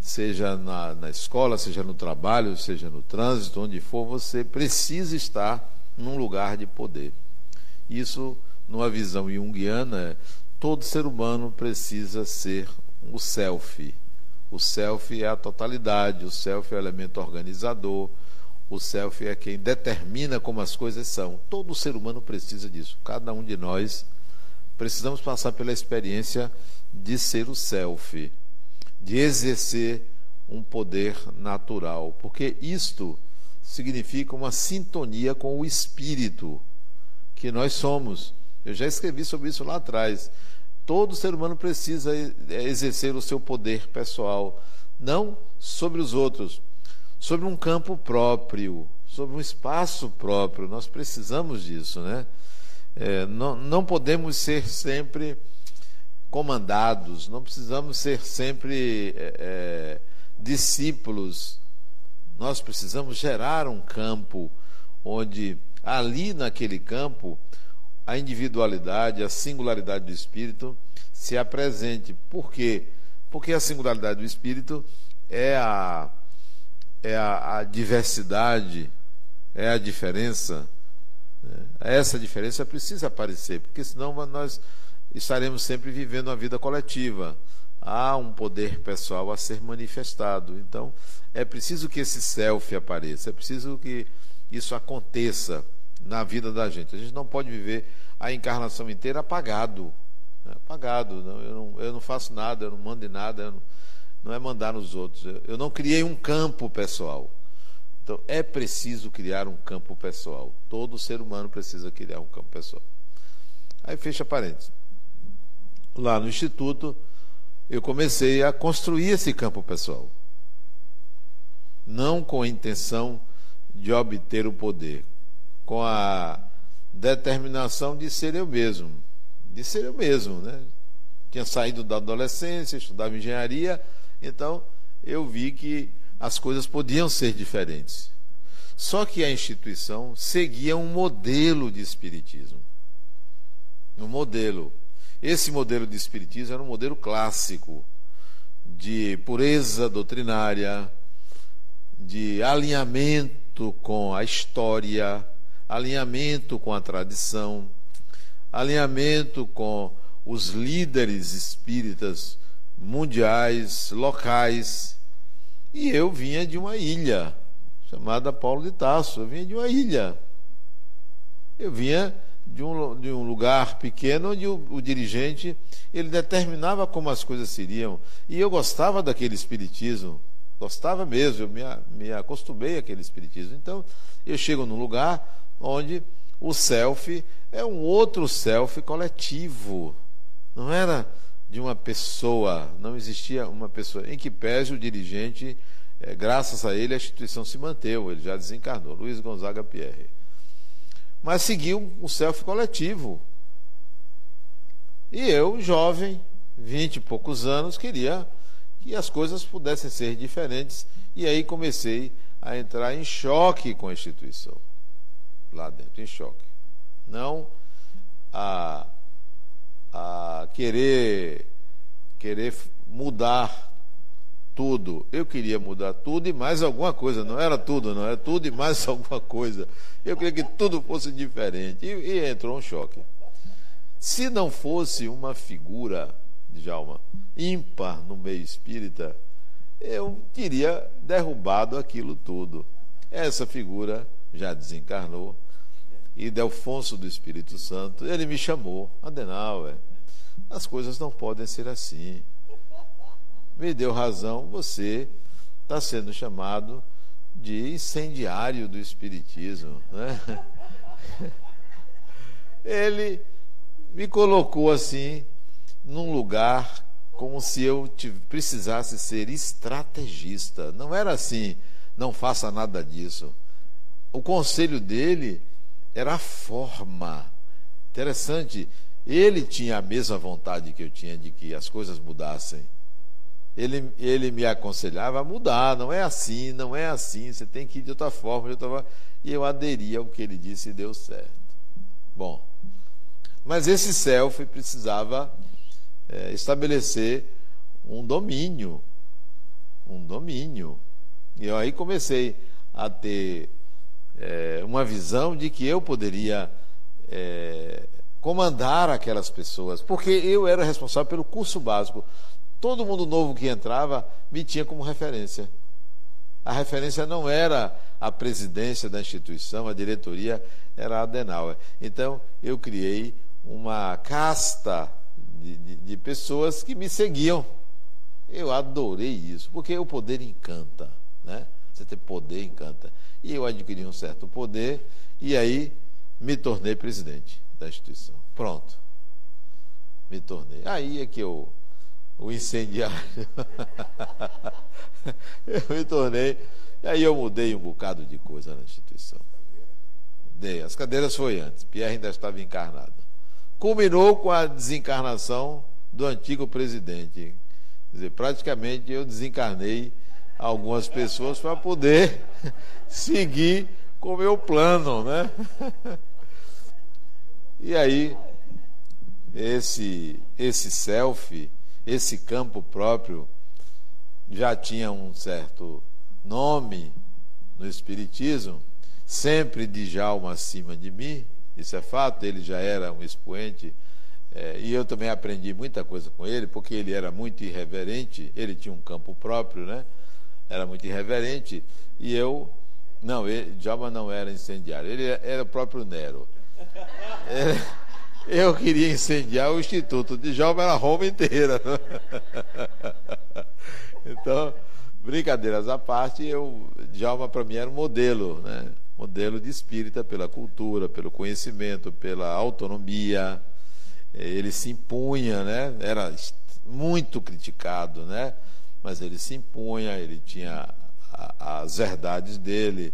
seja na, na escola, seja no trabalho, seja no trânsito, onde for, você precisa estar num lugar de poder. Isso, numa visão junguiana, todo ser humano precisa ser o self. O self é a totalidade, o self é o elemento organizador, o self é quem determina como as coisas são. Todo ser humano precisa disso. Cada um de nós precisamos passar pela experiência de ser o self, de exercer um poder natural, porque isto significa uma sintonia com o espírito que nós somos. Eu já escrevi sobre isso lá atrás. Todo ser humano precisa exercer o seu poder pessoal, não sobre os outros, sobre um campo próprio, sobre um espaço próprio. Nós precisamos disso, né? É, não, não podemos ser sempre comandados, não precisamos ser sempre é, é, discípulos. Nós precisamos gerar um campo onde, ali naquele campo, a individualidade, a singularidade do espírito se apresente. Por quê? Porque a singularidade do espírito é a, é a, a diversidade, é a diferença né? Essa diferença precisa aparecer, porque senão nós estaremos sempre vivendo uma vida coletiva. Há um poder pessoal a ser manifestado. Então, é preciso que esse self apareça, é preciso que isso aconteça na vida da gente. A gente não pode viver a encarnação inteira apagado. Né? Apagado. Não, eu, não, eu não faço nada, eu não mando em nada, não, não é mandar nos outros. Eu, eu não criei um campo pessoal. Então, é preciso criar um campo pessoal. Todo ser humano precisa criar um campo pessoal. Aí fecha parênteses. Lá no Instituto, eu comecei a construir esse campo pessoal. Não com a intenção de obter o poder, com a determinação de ser eu mesmo. De ser eu mesmo, né? Tinha saído da adolescência, estudava engenharia, então eu vi que as coisas podiam ser diferentes. Só que a instituição seguia um modelo de espiritismo. Um modelo. Esse modelo de espiritismo era um modelo clássico de pureza doutrinária, de alinhamento com a história, alinhamento com a tradição, alinhamento com os líderes espíritas mundiais, locais e eu vinha de uma ilha, chamada Paulo de Tasso. Eu vinha de uma ilha. Eu vinha de um, de um lugar pequeno onde o, o dirigente ele determinava como as coisas seriam. E eu gostava daquele espiritismo. Gostava mesmo, eu me, me acostumei àquele espiritismo. Então, eu chego num lugar onde o self é um outro self coletivo. Não era de uma pessoa, não existia uma pessoa, em que pese o dirigente, é, graças a ele a instituição se manteve, ele já desencarnou, Luiz Gonzaga Pierre. Mas seguiu um self coletivo. E eu, jovem, vinte e poucos anos, queria que as coisas pudessem ser diferentes. E aí comecei a entrar em choque com a instituição. Lá dentro, em choque. Não a a querer querer mudar tudo. Eu queria mudar tudo e mais alguma coisa. Não era tudo, não era tudo e mais alguma coisa. Eu queria que tudo fosse diferente. E, e entrou um choque. Se não fosse uma figura, Djalma, ímpar no meio espírita, eu teria derrubado aquilo tudo. Essa figura já desencarnou. E Delfonso do Espírito Santo, ele me chamou, Adenauer, as coisas não podem ser assim. Me deu razão, você está sendo chamado de incendiário do Espiritismo. Né? Ele me colocou assim, num lugar como se eu precisasse ser estrategista. Não era assim, não faça nada disso. O conselho dele era a forma. Interessante, ele tinha a mesma vontade que eu tinha de que as coisas mudassem. Ele, ele me aconselhava a mudar, não é assim, não é assim, você tem que ir de outra forma, de outra forma. E eu aderi ao que ele disse e deu certo. Bom, mas esse selfie precisava é, estabelecer um domínio. Um domínio. E eu aí comecei a ter é, uma visão de que eu poderia é, comandar aquelas pessoas, porque eu era responsável pelo curso básico. Todo mundo novo que entrava me tinha como referência. A referência não era a presidência da instituição, a diretoria era a Adenauer. Então, eu criei uma casta de, de, de pessoas que me seguiam. Eu adorei isso, porque o poder encanta, né? Você ter poder encanta. E eu adquiri um certo poder e aí me tornei presidente da instituição. Pronto. Me tornei. Aí é que eu, o incendiário, eu me tornei. E aí eu mudei um bocado de coisa na instituição. Mudei. As cadeiras foi antes. Pierre ainda estava encarnado. Culminou com a desencarnação do antigo presidente. Quer dizer, praticamente eu desencarnei algumas pessoas para poder seguir com o meu plano, né? E aí, esse, esse selfie, esse campo próprio, já tinha um certo nome no Espiritismo, sempre de Jalma acima de mim, isso é fato, ele já era um expoente, é, e eu também aprendi muita coisa com ele, porque ele era muito irreverente, ele tinha um campo próprio, né? Era muito irreverente, e eu, não, ele, Djalma não era incendiário, ele era o próprio Nero. Eu queria incendiar o Instituto de Djalma era Roma inteira. Então, brincadeiras à parte, eu, Djalma para mim era um modelo, né? modelo de espírita pela cultura, pelo conhecimento, pela autonomia. Ele se impunha, né? era muito criticado, né? mas ele se impunha, ele tinha as verdades dele.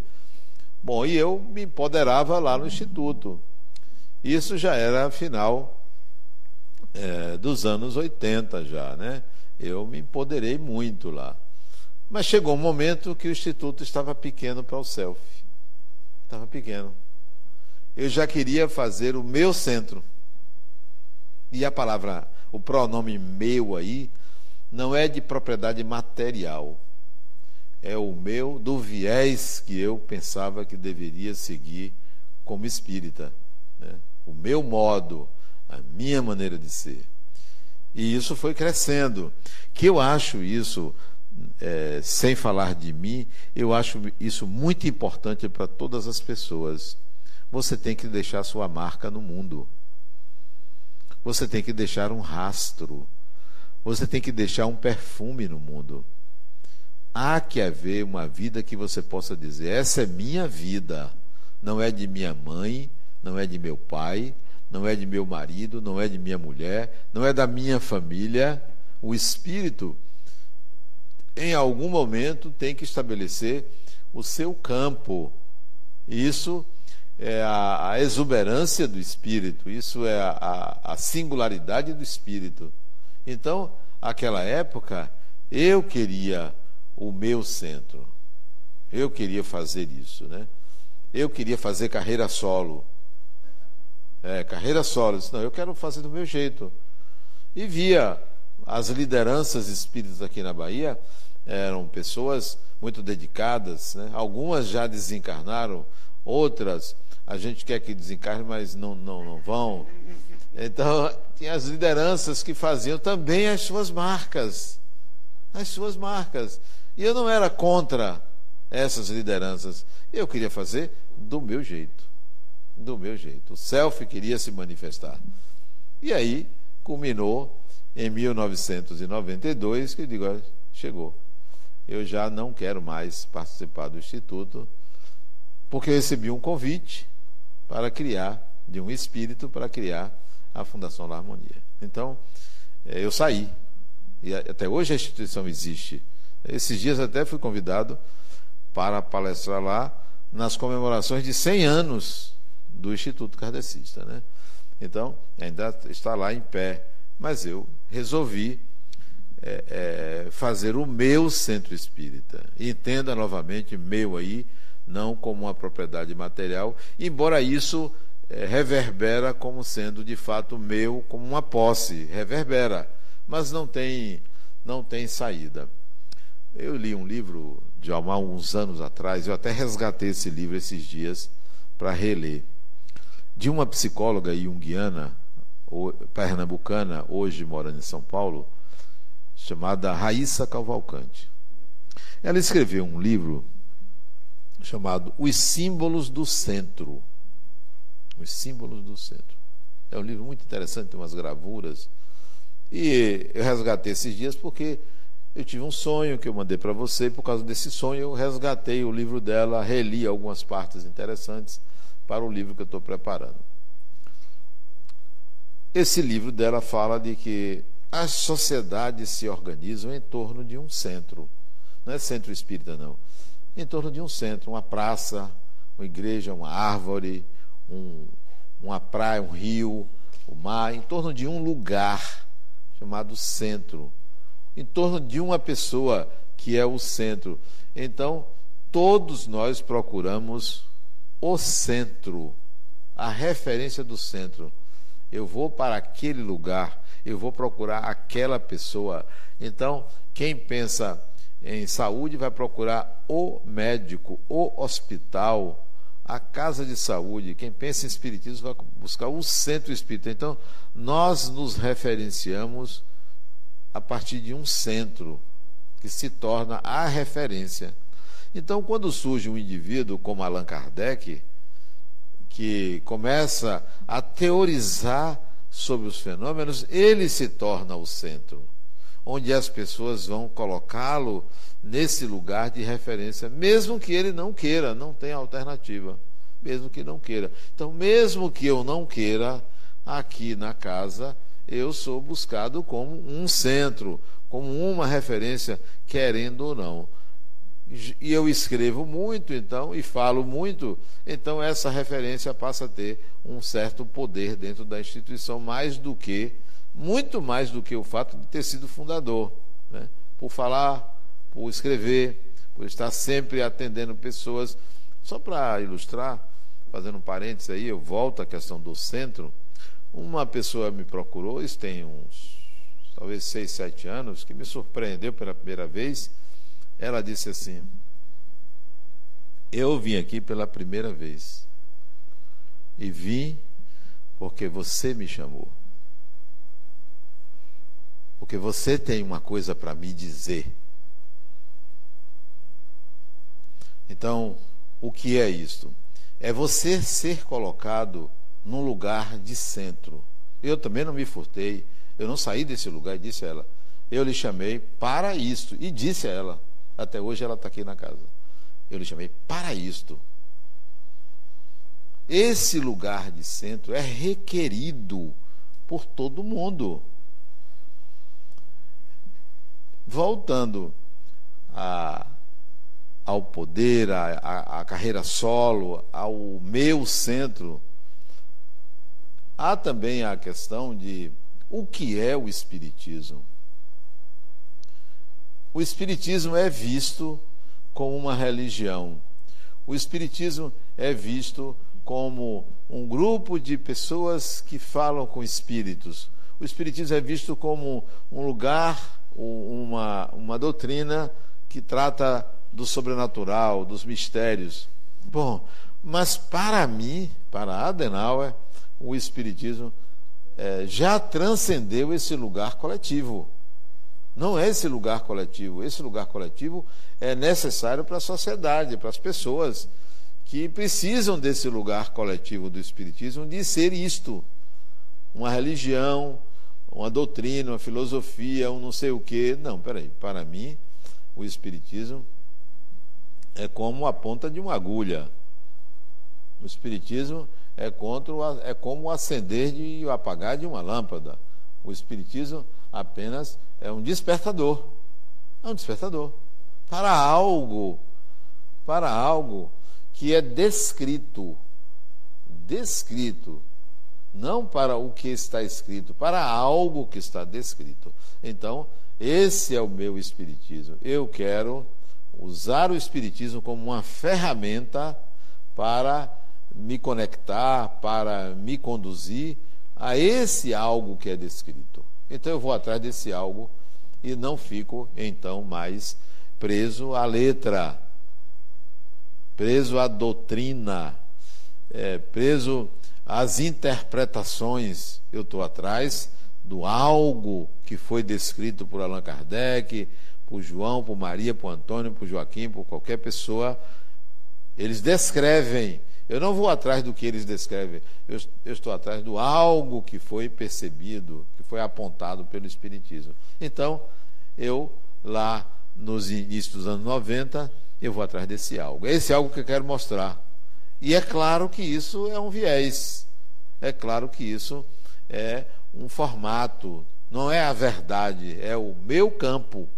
Bom, e eu me empoderava lá no Instituto. Isso já era final é, dos anos 80 já, né? Eu me empoderei muito lá. Mas chegou um momento que o Instituto estava pequeno para o selfie. Estava pequeno. Eu já queria fazer o meu centro. E a palavra, o pronome meu aí, não é de propriedade material. É o meu do viés que eu pensava que deveria seguir como espírita. Né? O meu modo, a minha maneira de ser. E isso foi crescendo. Que eu acho isso, é, sem falar de mim, eu acho isso muito importante para todas as pessoas. Você tem que deixar sua marca no mundo. Você tem que deixar um rastro. Você tem que deixar um perfume no mundo. Há que haver uma vida que você possa dizer: essa é minha vida. Não é de minha mãe, não é de meu pai, não é de meu marido, não é de minha mulher, não é da minha família. O espírito, em algum momento, tem que estabelecer o seu campo. Isso é a, a exuberância do espírito, isso é a, a, a singularidade do espírito. Então, aquela época, eu queria o meu centro. Eu queria fazer isso, né? Eu queria fazer carreira solo é, carreira solo. Disse, não, eu quero fazer do meu jeito. E via as lideranças espíritas aqui na Bahia, eram pessoas muito dedicadas, né? algumas já desencarnaram, outras a gente quer que desencarne, mas não, não, não vão. Então, tinha as lideranças que faziam também as suas marcas. as suas marcas. E eu não era contra essas lideranças. Eu queria fazer do meu jeito. Do meu jeito. O selfie queria se manifestar. E aí culminou em 1992 que eu digo, chegou. Eu já não quero mais participar do instituto, porque eu recebi um convite para criar de um espírito para criar a Fundação da Harmonia. Então, eh, eu saí. E até hoje a instituição existe. Esses dias até fui convidado para palestrar lá nas comemorações de 100 anos do Instituto Kardecista. Né? Então, ainda está lá em pé. Mas eu resolvi é, é, fazer o meu centro espírita. Entenda novamente, meu aí, não como uma propriedade material, embora isso é, reverbera como sendo de fato meu, como uma posse, reverbera, mas não tem, não tem saída. Eu li um livro de há uns anos atrás, eu até resgatei esse livro esses dias para reler, de uma psicóloga junguiana, pernambucana, hoje morando em São Paulo, chamada Raíssa Cavalcante. Ela escreveu um livro chamado Os Símbolos do Centro. Os Símbolos do Centro. É um livro muito interessante, tem umas gravuras. E eu resgatei esses dias porque eu tive um sonho que eu mandei para você, por causa desse sonho eu resgatei o livro dela, reli algumas partes interessantes para o livro que eu estou preparando. Esse livro dela fala de que as sociedades se organizam em torno de um centro. Não é centro espírita, não. Em torno de um centro, uma praça, uma igreja, uma árvore, um, uma praia, um rio, o um mar, em torno de um lugar chamado centro em torno de uma pessoa que é o centro. Então, todos nós procuramos o centro, a referência do centro. Eu vou para aquele lugar, eu vou procurar aquela pessoa. Então, quem pensa em saúde vai procurar o médico, o hospital, a casa de saúde. Quem pensa em espiritismo vai buscar o centro espírita. Então, nós nos referenciamos a partir de um centro que se torna a referência. Então, quando surge um indivíduo como Allan Kardec, que começa a teorizar sobre os fenômenos, ele se torna o centro, onde as pessoas vão colocá-lo nesse lugar de referência, mesmo que ele não queira, não tenha alternativa, mesmo que não queira. Então, mesmo que eu não queira, aqui na casa eu sou buscado como um centro, como uma referência, querendo ou não. E eu escrevo muito, então, e falo muito, então essa referência passa a ter um certo poder dentro da instituição, mais do que, muito mais do que o fato de ter sido fundador. Né? Por falar, por escrever, por estar sempre atendendo pessoas. Só para ilustrar, fazendo um parênteses aí, eu volto à questão do centro. Uma pessoa me procurou, isso tem uns, talvez seis, sete anos, que me surpreendeu pela primeira vez. Ela disse assim: Eu vim aqui pela primeira vez e vim porque você me chamou. Porque você tem uma coisa para me dizer. Então, o que é isto? É você ser colocado num lugar de centro. Eu também não me furtei, eu não saí desse lugar e disse a ela. Eu lhe chamei para isto. E disse a ela. Até hoje ela está aqui na casa. Eu lhe chamei para isto. Esse lugar de centro é requerido por todo mundo. Voltando a, ao poder, à carreira solo, ao meu centro, Há também a questão de o que é o Espiritismo. O Espiritismo é visto como uma religião. O Espiritismo é visto como um grupo de pessoas que falam com espíritos. O Espiritismo é visto como um lugar, uma, uma doutrina que trata do sobrenatural, dos mistérios. Bom, mas para mim, para Adenauer, o Espiritismo é, já transcendeu esse lugar coletivo. Não é esse lugar coletivo. Esse lugar coletivo é necessário para a sociedade, para as pessoas que precisam desse lugar coletivo do Espiritismo de ser isto: uma religião, uma doutrina, uma filosofia, um não sei o quê. Não, peraí. Para mim, o Espiritismo é como a ponta de uma agulha. O Espiritismo é, contra é como o acender e o apagar de uma lâmpada. O Espiritismo apenas é um despertador. É um despertador. Para algo, para algo que é descrito. Descrito. Não para o que está escrito, para algo que está descrito. Então, esse é o meu Espiritismo. Eu quero usar o Espiritismo como uma ferramenta para me conectar, para me conduzir a esse algo que é descrito. Então eu vou atrás desse algo e não fico então mais preso à letra, preso à doutrina, é, preso às interpretações. Eu estou atrás do algo que foi descrito por Allan Kardec, por João, por Maria, por Antônio, por Joaquim, por qualquer pessoa. Eles descrevem. Eu não vou atrás do que eles descrevem. Eu, eu estou atrás do algo que foi percebido, foi apontado pelo Espiritismo. Então, eu, lá nos inícios dos anos 90, eu vou atrás desse algo. Esse é algo que eu quero mostrar. E é claro que isso é um viés. É claro que isso é um formato. Não é a verdade, é o meu campo.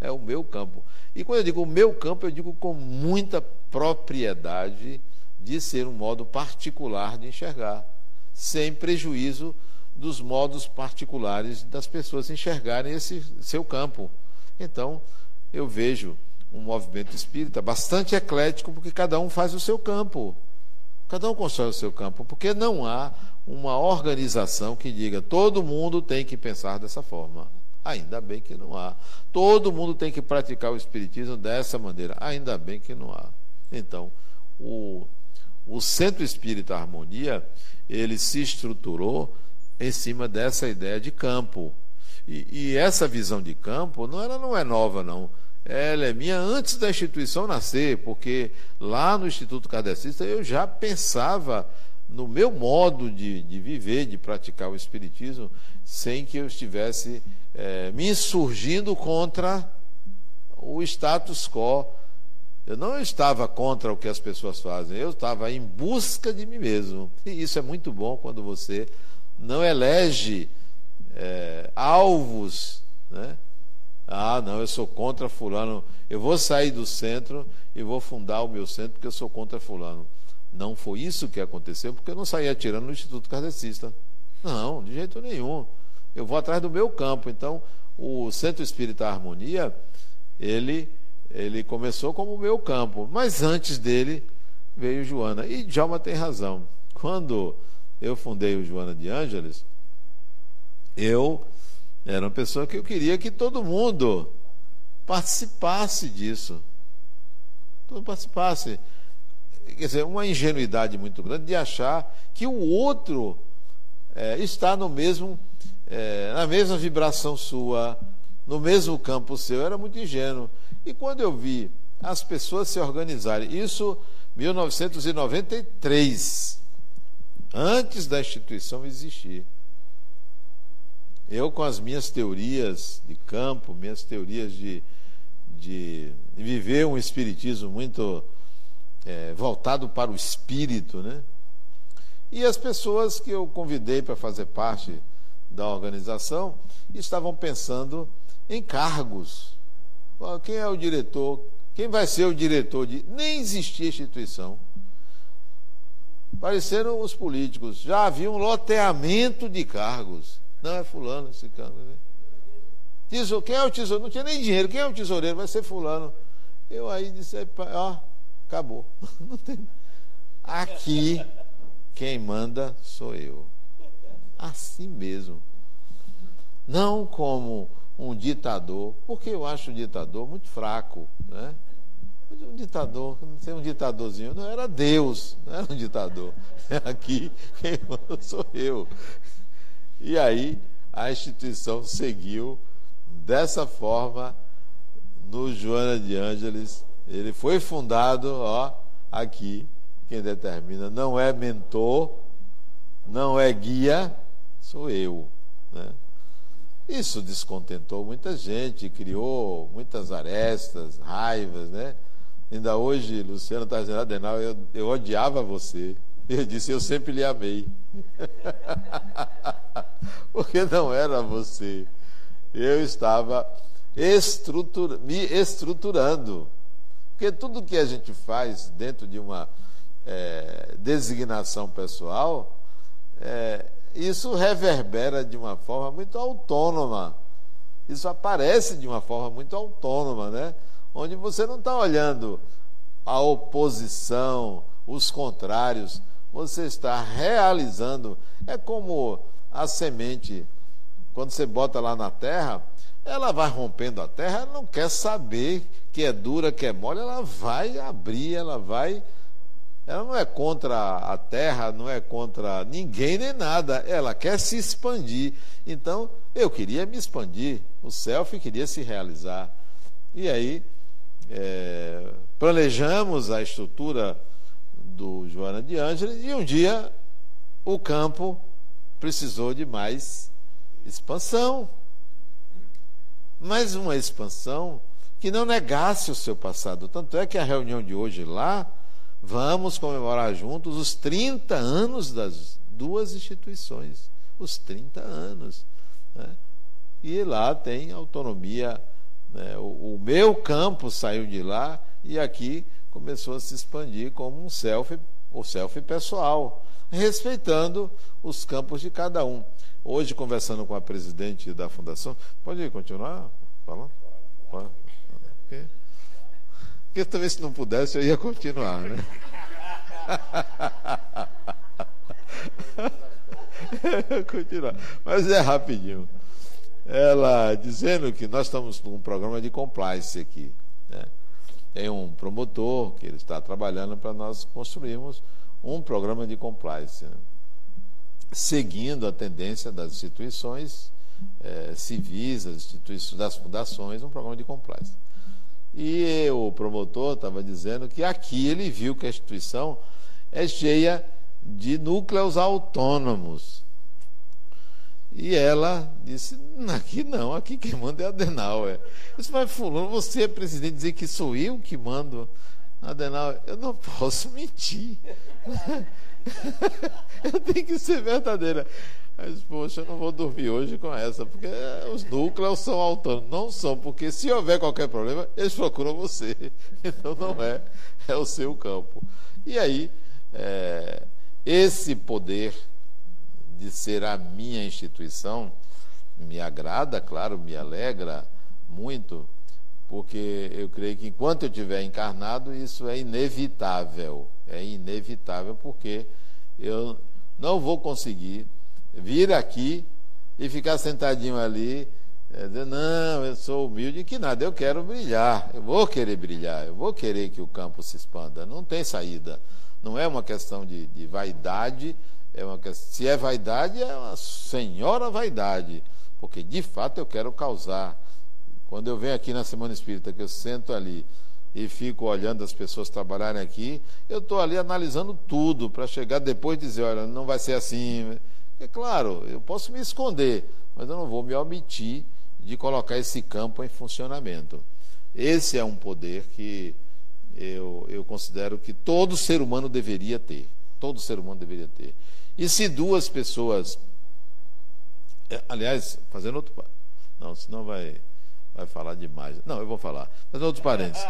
É o meu campo. E quando eu digo o meu campo, eu digo com muita propriedade de ser um modo particular de enxergar, sem prejuízo dos modos particulares das pessoas enxergarem esse seu campo. Então, eu vejo um movimento espírita bastante eclético, porque cada um faz o seu campo. Cada um constrói o seu campo, porque não há uma organização que diga todo mundo tem que pensar dessa forma. Ainda bem que não há. Todo mundo tem que praticar o espiritismo dessa maneira. Ainda bem que não há. Então, o, o Centro Espírita Harmonia, ele se estruturou em cima dessa ideia de campo. E, e, essa visão de campo, não, ela não é nova, não. Ela é minha antes da instituição nascer, porque lá no Instituto Kardecista eu já pensava no meu modo de, de viver, de praticar o Espiritismo, sem que eu estivesse é, me insurgindo contra o status quo. Eu não estava contra o que as pessoas fazem, eu estava em busca de mim mesmo. E isso é muito bom quando você não elege é, alvos, né? Ah, não, eu sou contra fulano. Eu vou sair do centro e vou fundar o meu centro porque eu sou contra fulano. Não foi isso que aconteceu, porque eu não saí atirando no Instituto Kardecista. Não, de jeito nenhum. Eu vou atrás do meu campo. Então, o Centro Espírita Harmonia, ele, ele começou como o meu campo. Mas antes dele veio Joana. E Djalma tem razão. Quando eu fundei o Joana de Ângeles, eu era uma pessoa que eu queria que todo mundo participasse disso. Todo participasse. Quer dizer, uma ingenuidade muito grande de achar que o outro é, está no mesmo, é, na mesma vibração sua, no mesmo campo seu. Era muito ingênuo. E quando eu vi as pessoas se organizarem, isso 1993, antes da instituição existir. Eu, com as minhas teorias de campo, minhas teorias de, de, viver um espiritismo muito é, voltado para o espírito, né? E as pessoas que eu convidei para fazer parte da organização estavam pensando em cargos. Quem é o diretor? Quem vai ser o diretor de. Nem existia instituição. Pareceram os políticos. Já havia um loteamento de cargos. Não é fulano esse cargo. Né? Quem é o tesoureiro? Não tinha nem dinheiro. Quem é o tesoureiro? Vai ser fulano. Eu aí disse, ó, acabou. Aqui, quem manda sou eu. Assim mesmo. Não como um ditador, porque eu acho o ditador muito fraco, né? Um ditador, não sei um ditadorzinho, não era Deus, não era um ditador. Aqui quem manda sou eu. E aí a instituição seguiu dessa forma no Joana de Ângeles. Ele foi fundado, ó, aqui, quem determina não é mentor, não é guia, sou eu. Né? Isso descontentou muita gente, criou muitas arestas, raivas, né? Ainda hoje, Luciano está dizendo, Adenal, eu, eu odiava você. Eu disse, eu sempre lhe amei. Porque não era você. Eu estava estrutura, me estruturando. Porque tudo que a gente faz dentro de uma é, designação pessoal, é, isso reverbera de uma forma muito autônoma. Isso aparece de uma forma muito autônoma, né? Onde você não está olhando a oposição, os contrários, você está realizando. É como a semente, quando você bota lá na terra, ela vai rompendo a terra, ela não quer saber que é dura, que é mole, ela vai abrir, ela vai. Ela não é contra a terra, não é contra ninguém nem nada, ela quer se expandir. Então, eu queria me expandir, o selfie queria se realizar. E aí, é, planejamos a estrutura do Joana de Ângeles e um dia o campo precisou de mais expansão. Mais uma expansão que não negasse o seu passado. Tanto é que a reunião de hoje lá, vamos comemorar juntos os 30 anos das duas instituições. Os 30 anos. Né? E lá tem autonomia. Né? O, o meu campo saiu de lá e aqui começou a se expandir como um selfie, o selfie pessoal, respeitando os campos de cada um. Hoje, conversando com a presidente da fundação, pode continuar falando? Porque, porque talvez se não pudesse eu ia continuar, né? continuar. Mas é rapidinho. Ela dizendo que nós estamos com um programa de compliance aqui. Né? Tem um promotor que ele está trabalhando para nós construirmos um programa de compliance. Né? seguindo a tendência das instituições é, civis, das instituições, das fundações, um programa de compliance. E o promotor estava dizendo que aqui ele viu que a instituição é cheia de núcleos autônomos. E ela disse: aqui não, aqui quem manda é Adenauer. Eu disse, mas fulano, você é presidente dizer que sou eu que mando Adenauer. Eu não posso mentir. eu tenho que ser verdadeira. Mas, poxa, eu não vou dormir hoje com essa, porque os núcleos são autônomos. Não são, porque se houver qualquer problema, eles procuram você. Então não é, é o seu campo. E aí, é, esse poder de ser a minha instituição me agrada, claro, me alegra muito, porque eu creio que enquanto eu estiver encarnado, isso é inevitável. É inevitável, porque eu não vou conseguir vir aqui e ficar sentadinho ali, é, dizer, não, eu sou humilde, que nada, eu quero brilhar, eu vou querer brilhar, eu vou querer que o campo se expanda. Não tem saída. Não é uma questão de, de vaidade, é uma se é vaidade, é uma senhora vaidade, porque de fato eu quero causar quando eu venho aqui na Semana Espírita, que eu sento ali e fico olhando as pessoas trabalharem aqui, eu estou ali analisando tudo para chegar depois e dizer, olha, não vai ser assim. É claro, eu posso me esconder, mas eu não vou me omitir de colocar esse campo em funcionamento. Esse é um poder que eu, eu considero que todo ser humano deveria ter. Todo ser humano deveria ter. E se duas pessoas. É, aliás, fazendo outro. Não, senão vai vai falar demais. Não, eu vou falar. Mas outros parênteses.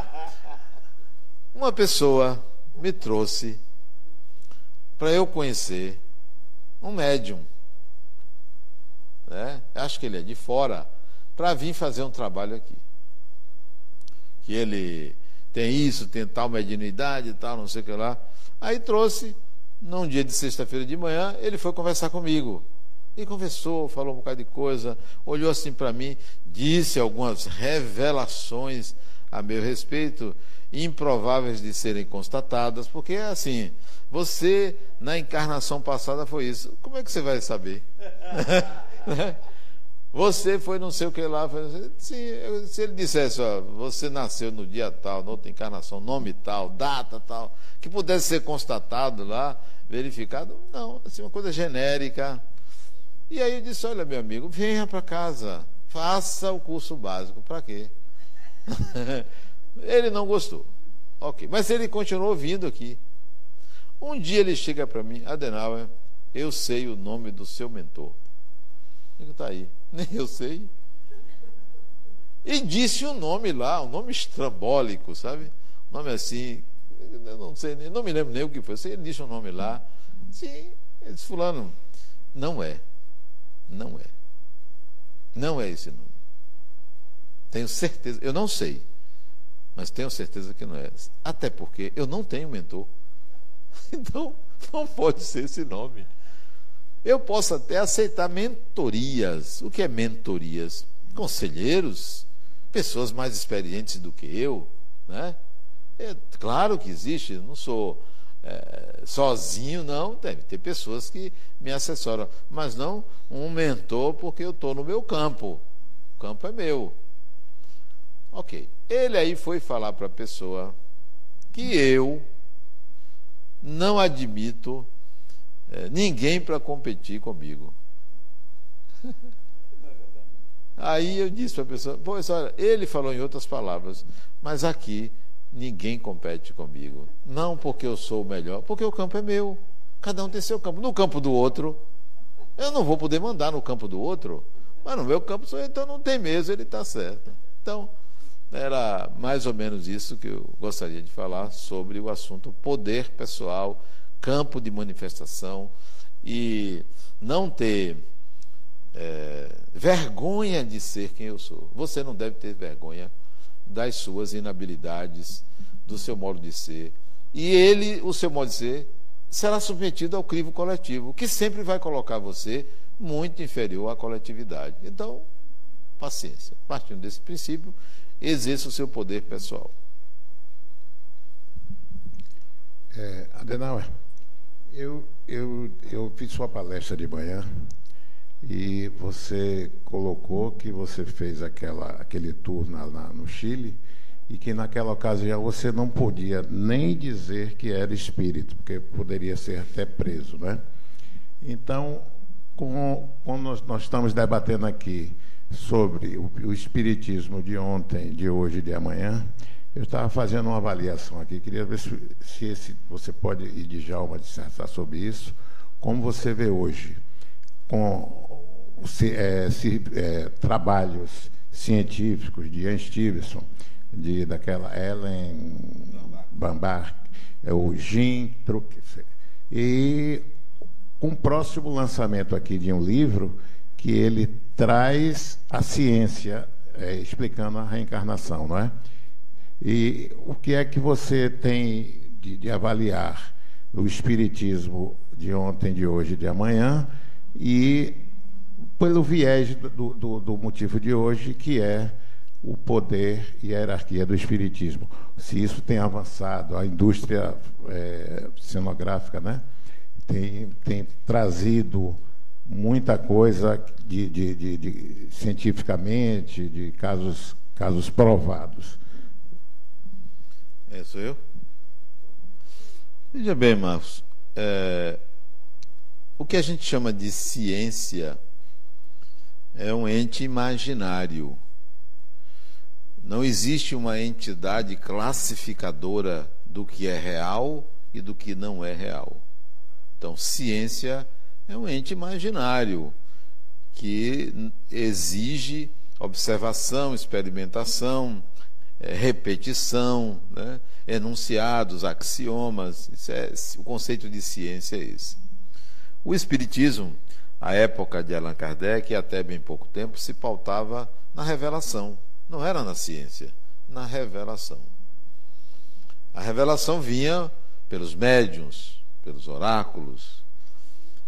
Uma pessoa me trouxe para eu conhecer um médium. Né? Acho que ele é de fora, para vir fazer um trabalho aqui. Que ele tem isso, tem tal mediunidade e tal, não sei o que lá. Aí trouxe, num dia de sexta-feira de manhã, ele foi conversar comigo. E conversou, falou um bocado de coisa, olhou assim para mim, disse algumas revelações a meu respeito, improváveis de serem constatadas, porque é assim, você na encarnação passada foi isso. Como é que você vai saber? Você foi não sei o que lá. Se, se ele dissesse, ó, você nasceu no dia tal, na outra encarnação, nome tal, data tal, que pudesse ser constatado lá, verificado, não, assim, uma coisa genérica. E aí eu disse, olha, meu amigo, venha para casa, faça o curso básico. Para quê? ele não gostou. Ok, mas ele continuou vindo aqui. Um dia ele chega para mim, Adenauer, eu sei o nome do seu mentor. Ele está aí. Nem eu sei. E disse um nome lá, um nome estrambólico, sabe? Um nome assim, eu não sei, não me lembro nem o que foi. Ele disse um nome lá. Sim, ele disse, fulano, não é. Não é. Não é esse nome. Tenho certeza, eu não sei, mas tenho certeza que não é. Até porque eu não tenho mentor. Então, não pode ser esse nome. Eu posso até aceitar mentorias. O que é mentorias? Conselheiros, pessoas mais experientes do que eu, né? É, claro que existe, não sou é, sozinho, não. Deve ter pessoas que me assessoram, mas não um mentor porque eu estou no meu campo. O campo é meu. Ok. Ele aí foi falar para a pessoa que eu não admito é, ninguém para competir comigo. Aí eu disse para a pessoa, pois olha, ele falou em outras palavras, mas aqui ninguém compete comigo. Não porque eu sou o melhor, porque o campo é meu. Cada um tem seu campo. No campo do outro, eu não vou poder mandar no campo do outro, mas no meu campo então não tem mesmo, ele está certo. Então, era mais ou menos isso que eu gostaria de falar sobre o assunto poder pessoal campo de manifestação e não ter é, vergonha de ser quem eu sou. Você não deve ter vergonha das suas inabilidades, do seu modo de ser. E ele, o seu modo de ser, será submetido ao crivo coletivo, que sempre vai colocar você muito inferior à coletividade. Então, paciência. Partindo desse princípio, exerça o seu poder pessoal. É, Adenauer, eu, eu, eu fiz sua palestra de manhã e você colocou que você fez aquela, aquele tour na, na, no Chile e que naquela ocasião você não podia nem dizer que era espírito, porque poderia ser até preso, né? Então, com, quando nós, nós estamos debatendo aqui sobre o, o espiritismo de ontem, de hoje e de amanhã, eu estava fazendo uma avaliação aqui, queria ver se, se esse, você pode, e Djalma, dissertar sobre isso, como você vê hoje, com se, é, se, é, trabalhos científicos de Ian Stevenson, de, daquela Ellen Bambar, é, o Jim e o próximo lançamento aqui de um livro que ele traz a ciência é, explicando a reencarnação, não é? E o que é que você tem de, de avaliar o espiritismo de ontem, de hoje, de amanhã e pelo viés do, do, do, motivo de hoje, que é o poder e a hierarquia do espiritismo. Se isso tem avançado, a indústria é, cenográfica né, tem, tem trazido muita coisa de, de, de, de, cientificamente, de casos, casos provados. É, sou eu? Veja bem, Marcos, é, o que a gente chama de ciência é um ente imaginário. Não existe uma entidade classificadora do que é real e do que não é real. Então, ciência é um ente imaginário que exige observação, experimentação, é, repetição, né? enunciados, axiomas. É, o conceito de ciência é esse. O Espiritismo, à época de Allan Kardec, e até bem pouco tempo, se pautava na revelação. Não era na ciência, na revelação. A revelação vinha pelos médiums, pelos oráculos,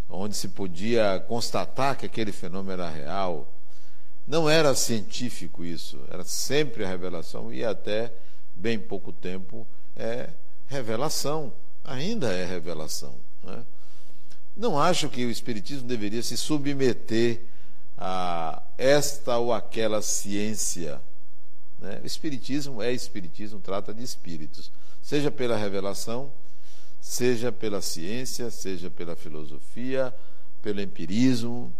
onde se podia constatar que aquele fenômeno era real, não era científico isso, era sempre a revelação e até bem pouco tempo é revelação, ainda é revelação. Né? Não acho que o Espiritismo deveria se submeter a esta ou aquela ciência. Né? O Espiritismo é Espiritismo, trata de espíritos, seja pela revelação, seja pela ciência, seja pela filosofia, pelo empirismo.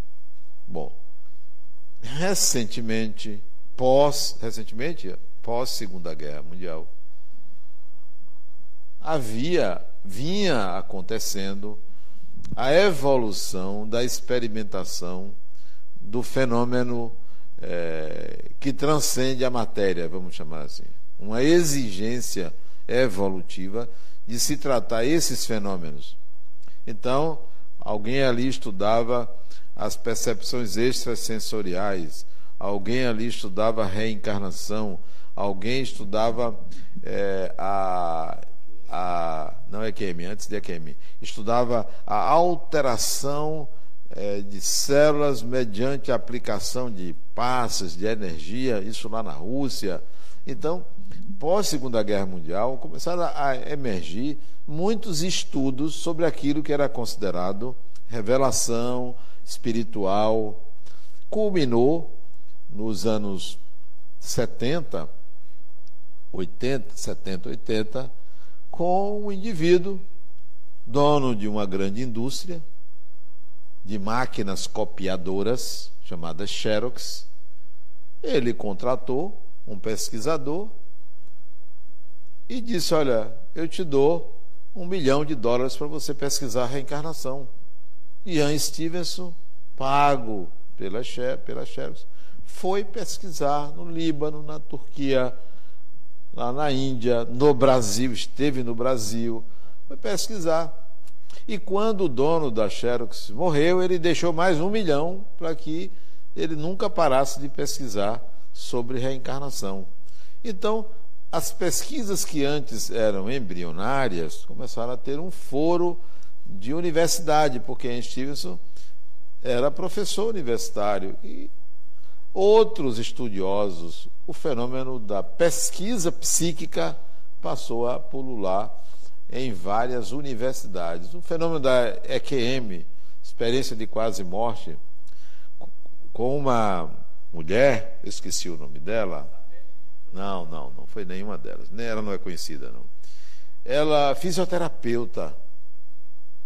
Bom, recentemente, pós, recentemente, pós Segunda Guerra Mundial, havia, vinha acontecendo a evolução da experimentação do fenômeno é, que transcende a matéria, vamos chamar assim. Uma exigência evolutiva de se tratar esses fenômenos. Então, alguém ali estudava as percepções extrasensoriais, alguém ali estudava reencarnação, alguém estudava é, a, a. Não é QM, antes de QM. Estudava a alteração é, de células mediante a aplicação de passas, de energia, isso lá na Rússia. Então, pós Segunda Guerra Mundial, começaram a emergir muitos estudos sobre aquilo que era considerado revelação espiritual. Culminou nos anos 70, 80, 70, 80, com um indivíduo dono de uma grande indústria de máquinas copiadoras chamada Xerox. Ele contratou um pesquisador e disse: Olha, eu te dou um milhão de dólares para você pesquisar a reencarnação. Ian Stevenson, pago pela, pela Xerox, foi pesquisar no Líbano, na Turquia, lá na Índia, no Brasil, esteve no Brasil, foi pesquisar. E quando o dono da Xerox morreu, ele deixou mais um milhão para que ele nunca parasse de pesquisar sobre reencarnação. Então, as pesquisas que antes eram embrionárias começaram a ter um foro de universidade, porque Ian Stevenson era professor universitário e outros estudiosos, o fenômeno da pesquisa psíquica passou a pulular em várias universidades. O fenômeno da EQM, experiência de quase morte, com uma mulher, esqueci o nome dela, não, não, não foi nenhuma delas. Nem ela não é conhecida, não. Ela, fisioterapeuta.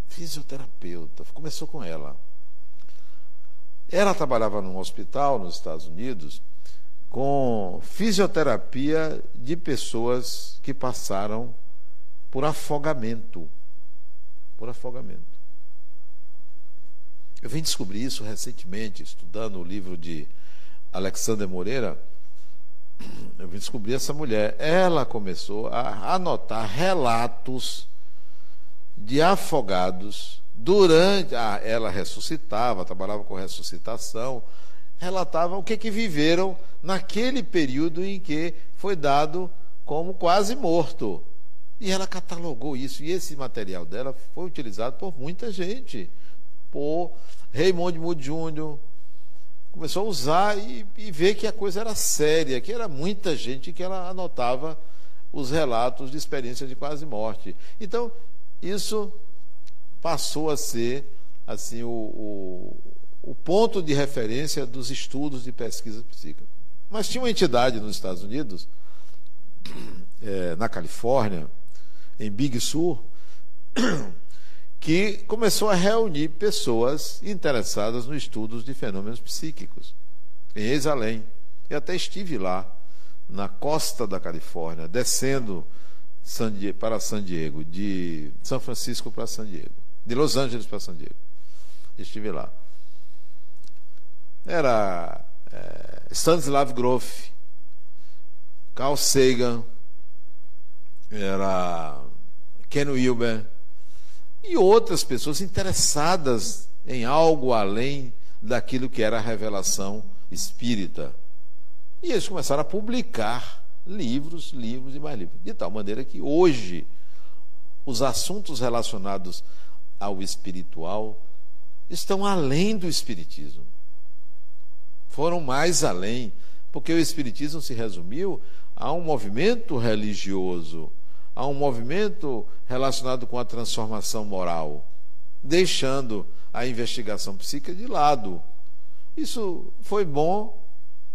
Fisioterapeuta. Começou com ela. Ela trabalhava num hospital nos Estados Unidos com fisioterapia de pessoas que passaram por afogamento. Por afogamento. Eu vim descobrir isso recentemente, estudando o livro de Alexander Moreira eu vim descobrir essa mulher. Ela começou a anotar relatos de afogados durante. Ah, ela ressuscitava, trabalhava com ressuscitação, relatava o que, que viveram naquele período em que foi dado como quase morto. E ela catalogou isso. E esse material dela foi utilizado por muita gente. Por Raymond Moody Jr., começou a usar e, e ver que a coisa era séria, que era muita gente que ela anotava os relatos de experiência de quase morte. Então, isso passou a ser assim o, o, o ponto de referência dos estudos de pesquisa psíquica. Mas tinha uma entidade nos Estados Unidos, é, na Califórnia, em Big Sur, que começou a reunir pessoas interessadas no estudo de fenômenos psíquicos, em Exalém. Eu até estive lá, na costa da Califórnia, descendo para San Diego, de São Francisco para San Diego, de Los Angeles para San Diego. Estive lá. Era é, Stanislav Grof, Carl Sagan, era Ken Wilber, e outras pessoas interessadas em algo além daquilo que era a revelação espírita. E eles começaram a publicar livros, livros e mais livros. De tal maneira que hoje os assuntos relacionados ao espiritual estão além do espiritismo. Foram mais além, porque o espiritismo se resumiu a um movimento religioso a um movimento relacionado com a transformação moral, deixando a investigação psíquica de lado. Isso foi bom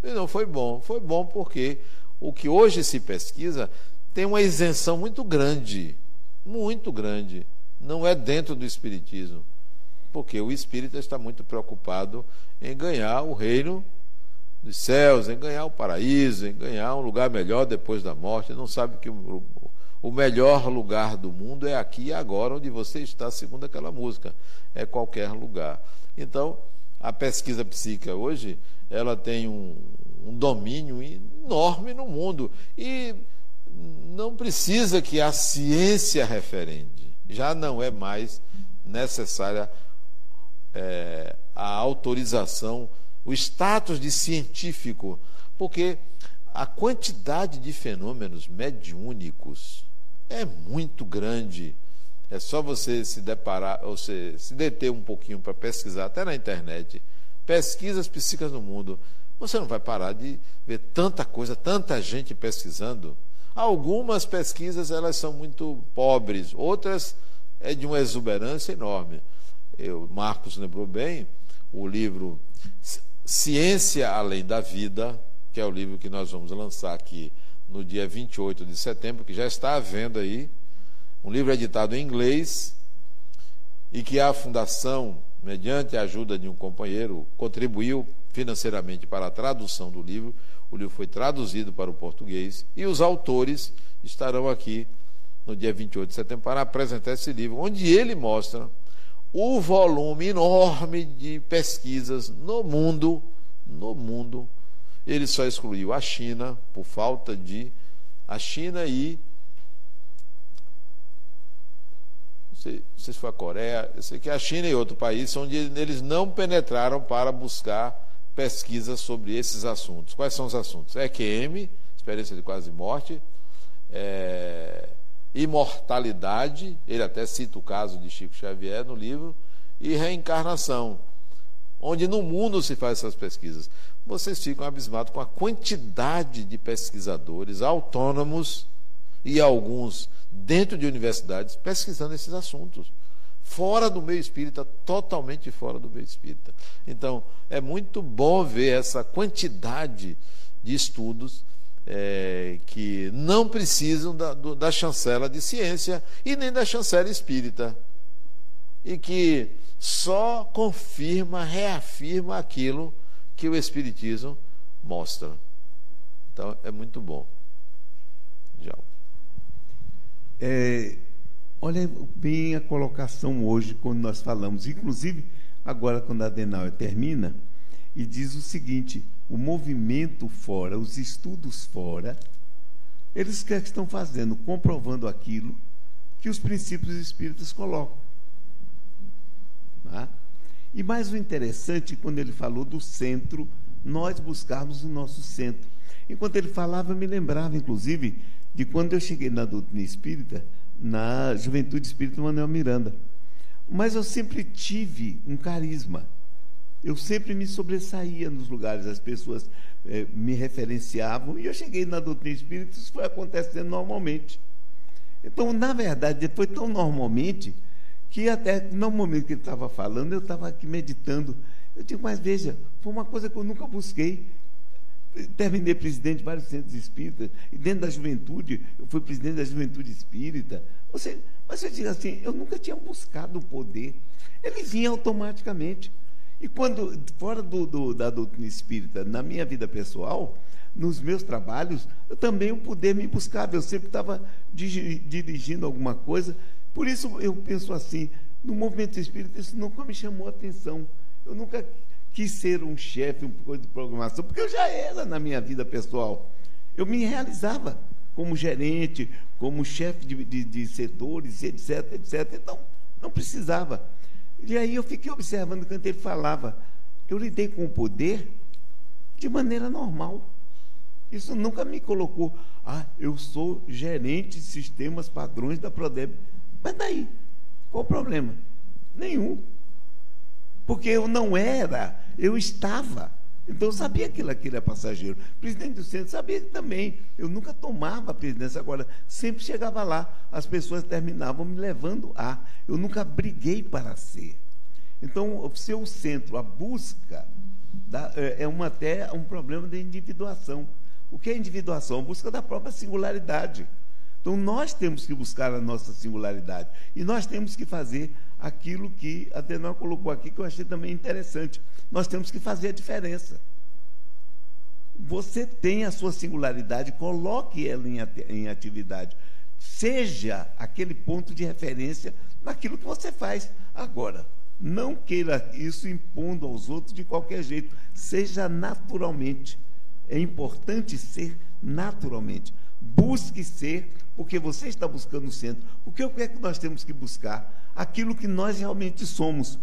e não foi bom. Foi bom porque o que hoje se pesquisa tem uma isenção muito grande, muito grande. Não é dentro do Espiritismo, porque o espírita está muito preocupado em ganhar o reino dos céus, em ganhar o paraíso, em ganhar um lugar melhor depois da morte. Não sabe que o, o melhor lugar do mundo é aqui e agora, onde você está, segundo aquela música. É qualquer lugar. Então, a pesquisa psíquica hoje, ela tem um, um domínio enorme no mundo. E não precisa que a ciência referende. Já não é mais necessária é, a autorização o status de científico, porque a quantidade de fenômenos mediúnicos é muito grande. É só você se deparar, ou se, se deter um pouquinho para pesquisar, até na internet, pesquisas psíquicas no mundo. Você não vai parar de ver tanta coisa, tanta gente pesquisando. Algumas pesquisas elas são muito pobres, outras é de uma exuberância enorme. Eu, Marcos lembrou bem o livro Ciência Além da Vida, que é o livro que nós vamos lançar aqui no dia 28 de setembro, que já está à venda aí. Um livro editado em inglês e que a Fundação, mediante a ajuda de um companheiro, contribuiu financeiramente para a tradução do livro. O livro foi traduzido para o português e os autores estarão aqui no dia 28 de setembro para apresentar esse livro, onde ele mostra o volume enorme de pesquisas no mundo, no mundo, ele só excluiu a China por falta de a China e não sei, não sei se foi a Coreia, eu sei que a China e outro país onde eles não penetraram para buscar pesquisas sobre esses assuntos. Quais são os assuntos? EQM, experiência de quase morte, é, imortalidade, ele até cita o caso de Chico Xavier no livro, e reencarnação, onde no mundo se faz essas pesquisas. Vocês ficam abismados com a quantidade de pesquisadores autônomos e alguns dentro de universidades pesquisando esses assuntos. Fora do meio espírita, totalmente fora do meio espírita. Então, é muito bom ver essa quantidade de estudos é, que não precisam da, do, da chancela de ciência e nem da chancela espírita. E que só confirma, reafirma aquilo que o Espiritismo mostra. Então é muito bom. Já. É, olha bem a colocação hoje, quando nós falamos, inclusive agora quando a Adenauer termina, e diz o seguinte: o movimento fora, os estudos fora, eles que estão fazendo, comprovando aquilo que os princípios espíritas colocam. Tá? E mais o interessante, quando ele falou do centro, nós buscarmos o nosso centro. Enquanto ele falava, eu me lembrava, inclusive, de quando eu cheguei na doutrina espírita, na Juventude Espírita Manuel Miranda. Mas eu sempre tive um carisma eu sempre me sobressaía nos lugares, as pessoas eh, me referenciavam, e eu cheguei na doutrina espírita, isso foi acontecendo normalmente. Então, na verdade, foi tão normalmente que até no momento que ele estava falando, eu estava aqui meditando. Eu digo, mas veja, foi uma coisa que eu nunca busquei. Terminei presidente de vários centros espíritas, e dentro da juventude, eu fui presidente da juventude espírita. Você, mas eu digo assim, eu nunca tinha buscado o poder. Ele vinha automaticamente. E quando, fora do, do, da doutrina espírita, na minha vida pessoal, nos meus trabalhos, eu também o poder me buscava. Eu sempre estava dirigindo alguma coisa. Por isso eu penso assim, no movimento espírita, isso nunca me chamou a atenção. Eu nunca quis ser um chefe, um coisa de programação, porque eu já era na minha vida pessoal. Eu me realizava como gerente, como chefe de, de, de setores, etc, etc. Então, não precisava. E aí eu fiquei observando quando ele falava. Eu lidei com o poder de maneira normal. Isso nunca me colocou, ah, eu sou gerente de sistemas padrões da Prodeb. Mas daí? Qual o problema? Nenhum. Porque eu não era, eu estava. Então eu sabia que aquilo era passageiro. Presidente do centro sabia também. Eu nunca tomava a presidência, agora sempre chegava lá, as pessoas terminavam me levando a. Eu nunca briguei para ser. Então, o seu centro, a busca é, é uma, até um problema de individuação. O que é individuação? A busca da própria singularidade. Então, nós temos que buscar a nossa singularidade. E nós temos que fazer aquilo que a Denal colocou aqui, que eu achei também interessante. Nós temos que fazer a diferença. Você tem a sua singularidade, coloque ela em atividade. Seja aquele ponto de referência naquilo que você faz. Agora, não queira isso impondo aos outros de qualquer jeito. Seja naturalmente. É importante ser naturalmente. Busque ser, porque você está buscando o centro. Porque o que é que nós temos que buscar? Aquilo que nós realmente somos: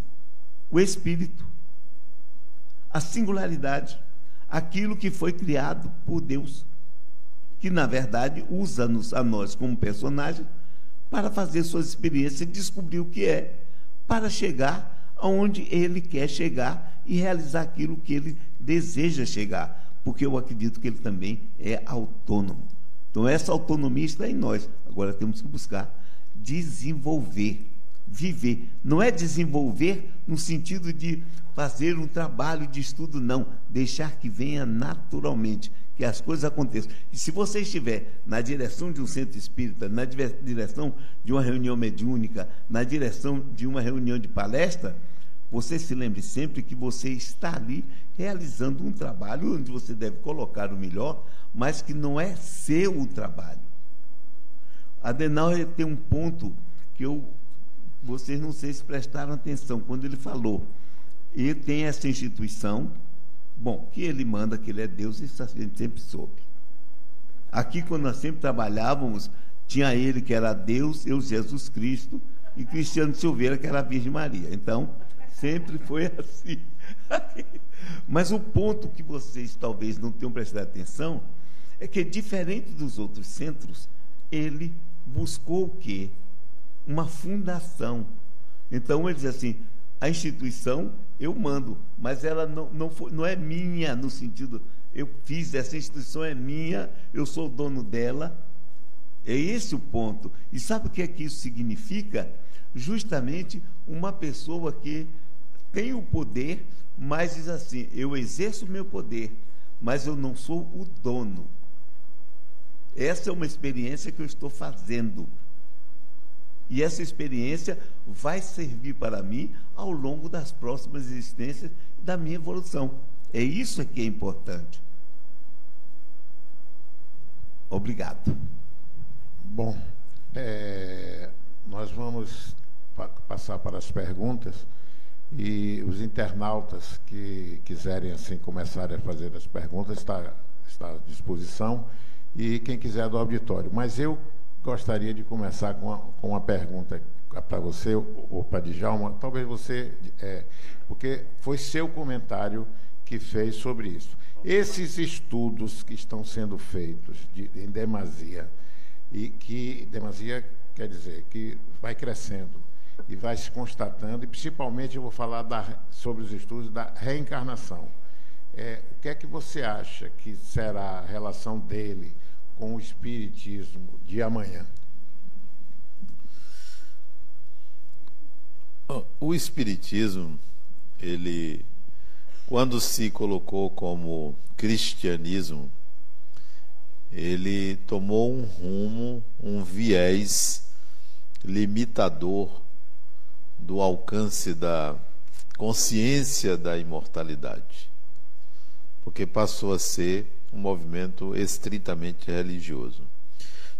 o Espírito, a singularidade, aquilo que foi criado por Deus, que na verdade usa-nos a nós como personagem para fazer suas experiências e descobrir o que é, para chegar aonde ele quer chegar e realizar aquilo que ele deseja chegar, porque eu acredito que ele também é autônomo. Então, essa autonomia está em nós. Agora temos que buscar desenvolver, viver. Não é desenvolver no sentido de fazer um trabalho de estudo, não. Deixar que venha naturalmente, que as coisas aconteçam. E se você estiver na direção de um centro espírita, na direção de uma reunião mediúnica, na direção de uma reunião de palestra, você se lembre sempre que você está ali realizando um trabalho onde você deve colocar o melhor, mas que não é seu o trabalho. Adenauer tem um ponto que eu, vocês não sei se prestaram atenção quando ele falou. Ele tem essa instituição, bom, que ele manda, que ele é Deus, isso a gente sempre soube. Aqui, quando nós sempre trabalhávamos, tinha ele que era Deus, eu, Jesus Cristo, e Cristiano Silveira, que era a Virgem Maria. Então, sempre foi assim. Mas o ponto que vocês talvez não tenham prestado atenção é que, diferente dos outros centros, ele buscou o quê? Uma fundação. Então, ele diz assim: a instituição eu mando, mas ela não, não, foi, não é minha no sentido, eu fiz, essa instituição é minha, eu sou dono dela. É esse o ponto. E sabe o que é que isso significa? Justamente uma pessoa que tem o poder, mas diz assim: eu exerço o meu poder, mas eu não sou o dono. Essa é uma experiência que eu estou fazendo. E essa experiência vai servir para mim ao longo das próximas existências da minha evolução. É isso que é importante. Obrigado. Bom, é, nós vamos pa passar para as perguntas e os internautas que quiserem assim começarem a fazer as perguntas está, está à disposição e quem quiser do auditório. Mas eu gostaria de começar com uma, com uma pergunta para você ou para Djalma, talvez você, é, porque foi seu comentário que fez sobre isso. Esses estudos que estão sendo feitos de, em demasia, e que demasia quer dizer que vai crescendo e vai se constatando, e principalmente eu vou falar da, sobre os estudos da reencarnação. É, o que é que você acha que será a relação dele com o Espiritismo de amanhã? O Espiritismo, ele, quando se colocou como cristianismo, ele tomou um rumo, um viés limitador do alcance da consciência da imortalidade, porque passou a ser um movimento estritamente religioso.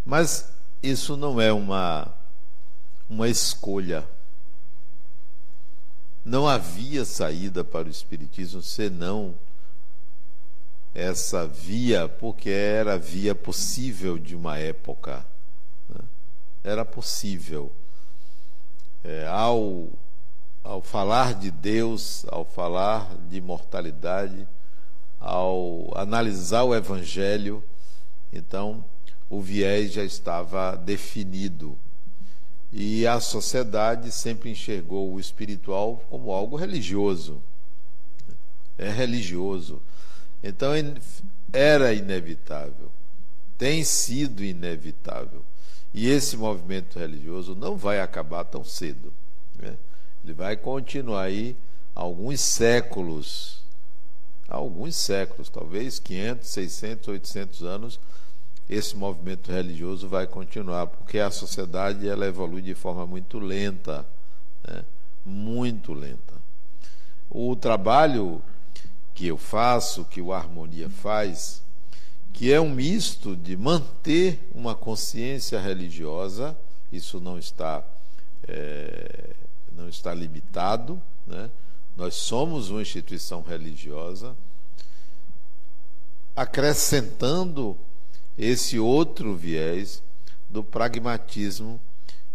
Mas isso não é uma, uma escolha. Não havia saída para o Espiritismo senão essa via, porque era a via possível de uma época. Né? Era possível. É, ao, ao falar de Deus, ao falar de imortalidade, ao analisar o Evangelho, então o viés já estava definido. E a sociedade sempre enxergou o espiritual como algo religioso. É religioso. Então era inevitável, tem sido inevitável. E esse movimento religioso não vai acabar tão cedo. Né? Ele vai continuar aí alguns séculos há alguns séculos, talvez 500, 600, 800 anos, esse movimento religioso vai continuar, porque a sociedade ela evolui de forma muito lenta, né? muito lenta. O trabalho que eu faço, que o Harmonia faz, que é um misto de manter uma consciência religiosa, isso não está, é, não está limitado, né? Nós somos uma instituição religiosa, acrescentando esse outro viés do pragmatismo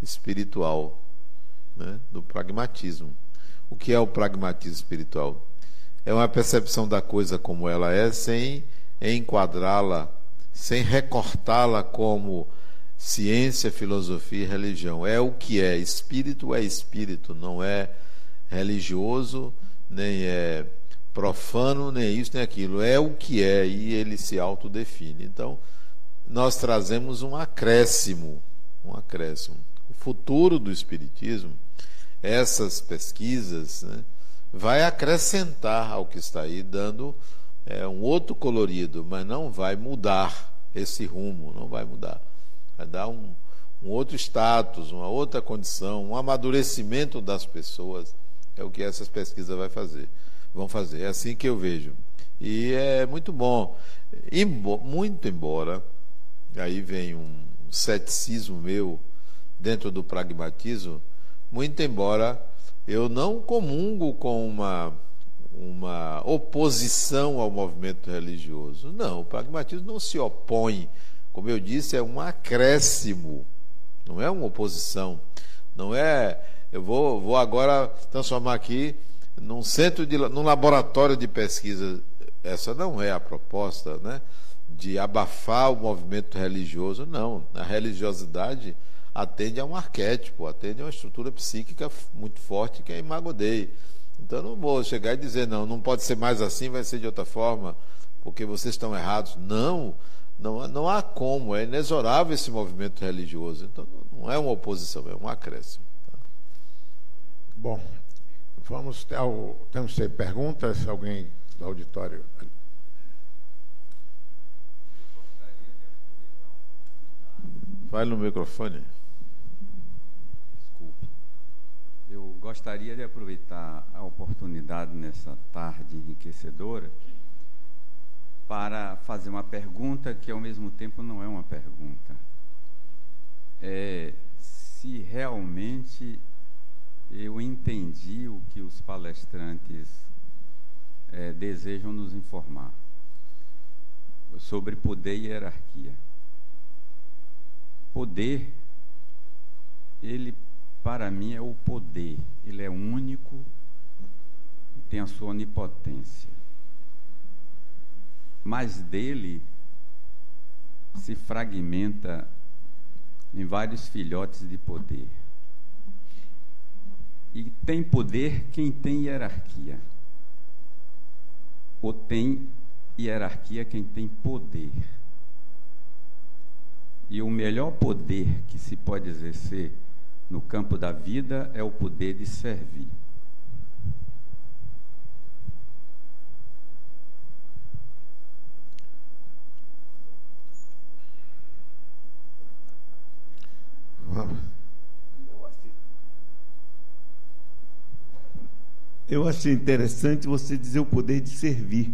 espiritual, né? do pragmatismo. O que é o pragmatismo espiritual? É uma percepção da coisa como ela é, sem enquadrá-la, sem recortá-la como ciência, filosofia e religião. É o que é. Espírito é espírito, não é religioso, nem é profano, nem isso, nem aquilo. É o que é e ele se autodefine. Então, nós trazemos um acréscimo, um acréscimo. O futuro do Espiritismo, essas pesquisas, né, vai acrescentar ao que está aí, dando é, um outro colorido, mas não vai mudar esse rumo, não vai mudar. Vai dar um, um outro status, uma outra condição, um amadurecimento das pessoas. É o que essas pesquisas vai fazer, vão fazer. É assim que eu vejo. E é muito bom. muito embora, aí vem um ceticismo meu dentro do pragmatismo, muito embora eu não comungo com uma uma oposição ao movimento religioso. Não, o pragmatismo não se opõe. Como eu disse, é um acréscimo, não é uma oposição. Não é. Eu vou, vou agora transformar aqui num centro de num laboratório de pesquisa. Essa não é a proposta, né? De abafar o movimento religioso. Não. A religiosidade atende a um arquétipo, atende a uma estrutura psíquica muito forte que é Imago Dei. Então não vou chegar e dizer, não, não pode ser mais assim, vai ser de outra forma, porque vocês estão errados. Não, não, não há como, é inexorável esse movimento religioso. Então não é uma oposição, é um acréscimo. Bom, vamos ao, temos perguntas, alguém do auditório. Fale no microfone. Eu gostaria de aproveitar a oportunidade nessa tarde enriquecedora para fazer uma pergunta que ao mesmo tempo não é uma pergunta. É se realmente eu entendi o que os palestrantes é, desejam nos informar sobre poder e hierarquia. Poder, ele para mim é o poder. Ele é único e tem a sua onipotência. Mas dele se fragmenta em vários filhotes de poder. E tem poder quem tem hierarquia. Ou tem hierarquia quem tem poder. E o melhor poder que se pode exercer no campo da vida é o poder de servir. Eu achei interessante você dizer o poder de servir.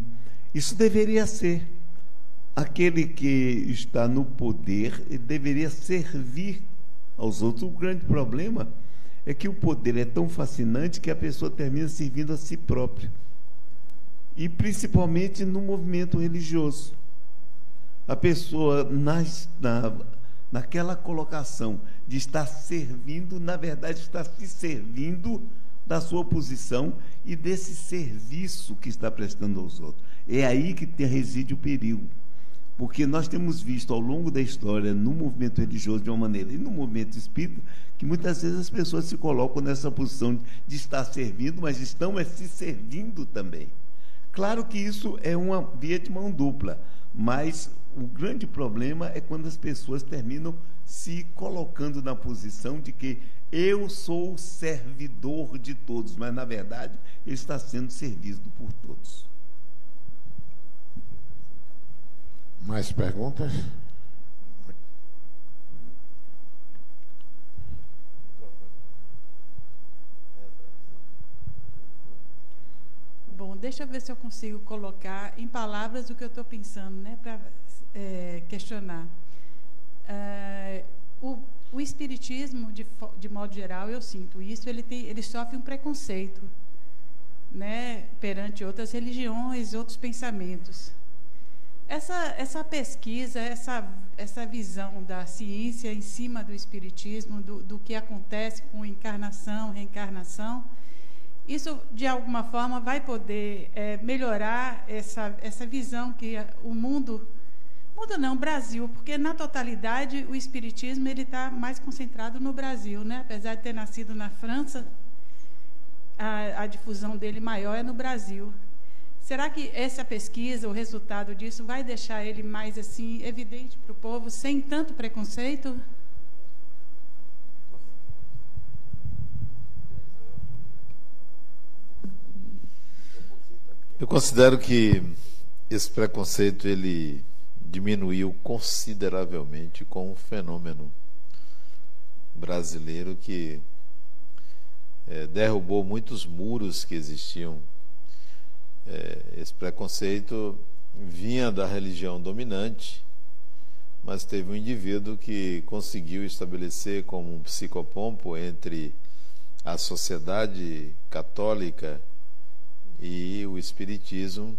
Isso deveria ser. Aquele que está no poder deveria servir aos outros. O grande problema é que o poder é tão fascinante que a pessoa termina servindo a si própria. E principalmente no movimento religioso. A pessoa, nas, na, naquela colocação de estar servindo, na verdade está se servindo da sua posição e desse serviço que está prestando aos outros. É aí que reside o perigo. Porque nós temos visto ao longo da história, no movimento religioso de uma maneira, e no movimento espírita, que muitas vezes as pessoas se colocam nessa posição de estar servindo, mas estão é, se servindo também. Claro que isso é uma via de mão dupla, mas o grande problema é quando as pessoas terminam se colocando na posição de que eu sou o servidor de todos, mas na verdade ele está sendo servido por todos. Mais perguntas? Bom, deixa eu ver se eu consigo colocar em palavras o que eu estou pensando, né, para é, questionar. É, o, o espiritismo, de, de modo geral, eu sinto isso, ele, tem, ele sofre um preconceito né, perante outras religiões, outros pensamentos. Essa, essa pesquisa, essa, essa visão da ciência em cima do espiritismo, do, do que acontece com encarnação, reencarnação, isso, de alguma forma, vai poder é, melhorar essa, essa visão que o mundo, mundo não, Brasil, porque na totalidade o espiritismo ele está mais concentrado no Brasil, né? apesar de ter nascido na França, a, a difusão dele maior é no Brasil. Será que essa pesquisa, o resultado disso, vai deixar ele mais assim evidente para o povo, sem tanto preconceito? Eu considero que esse preconceito ele diminuiu consideravelmente com o fenômeno brasileiro que é, derrubou muitos muros que existiam. É, esse preconceito vinha da religião dominante, mas teve um indivíduo que conseguiu estabelecer como um psicopompo entre a sociedade católica e o espiritismo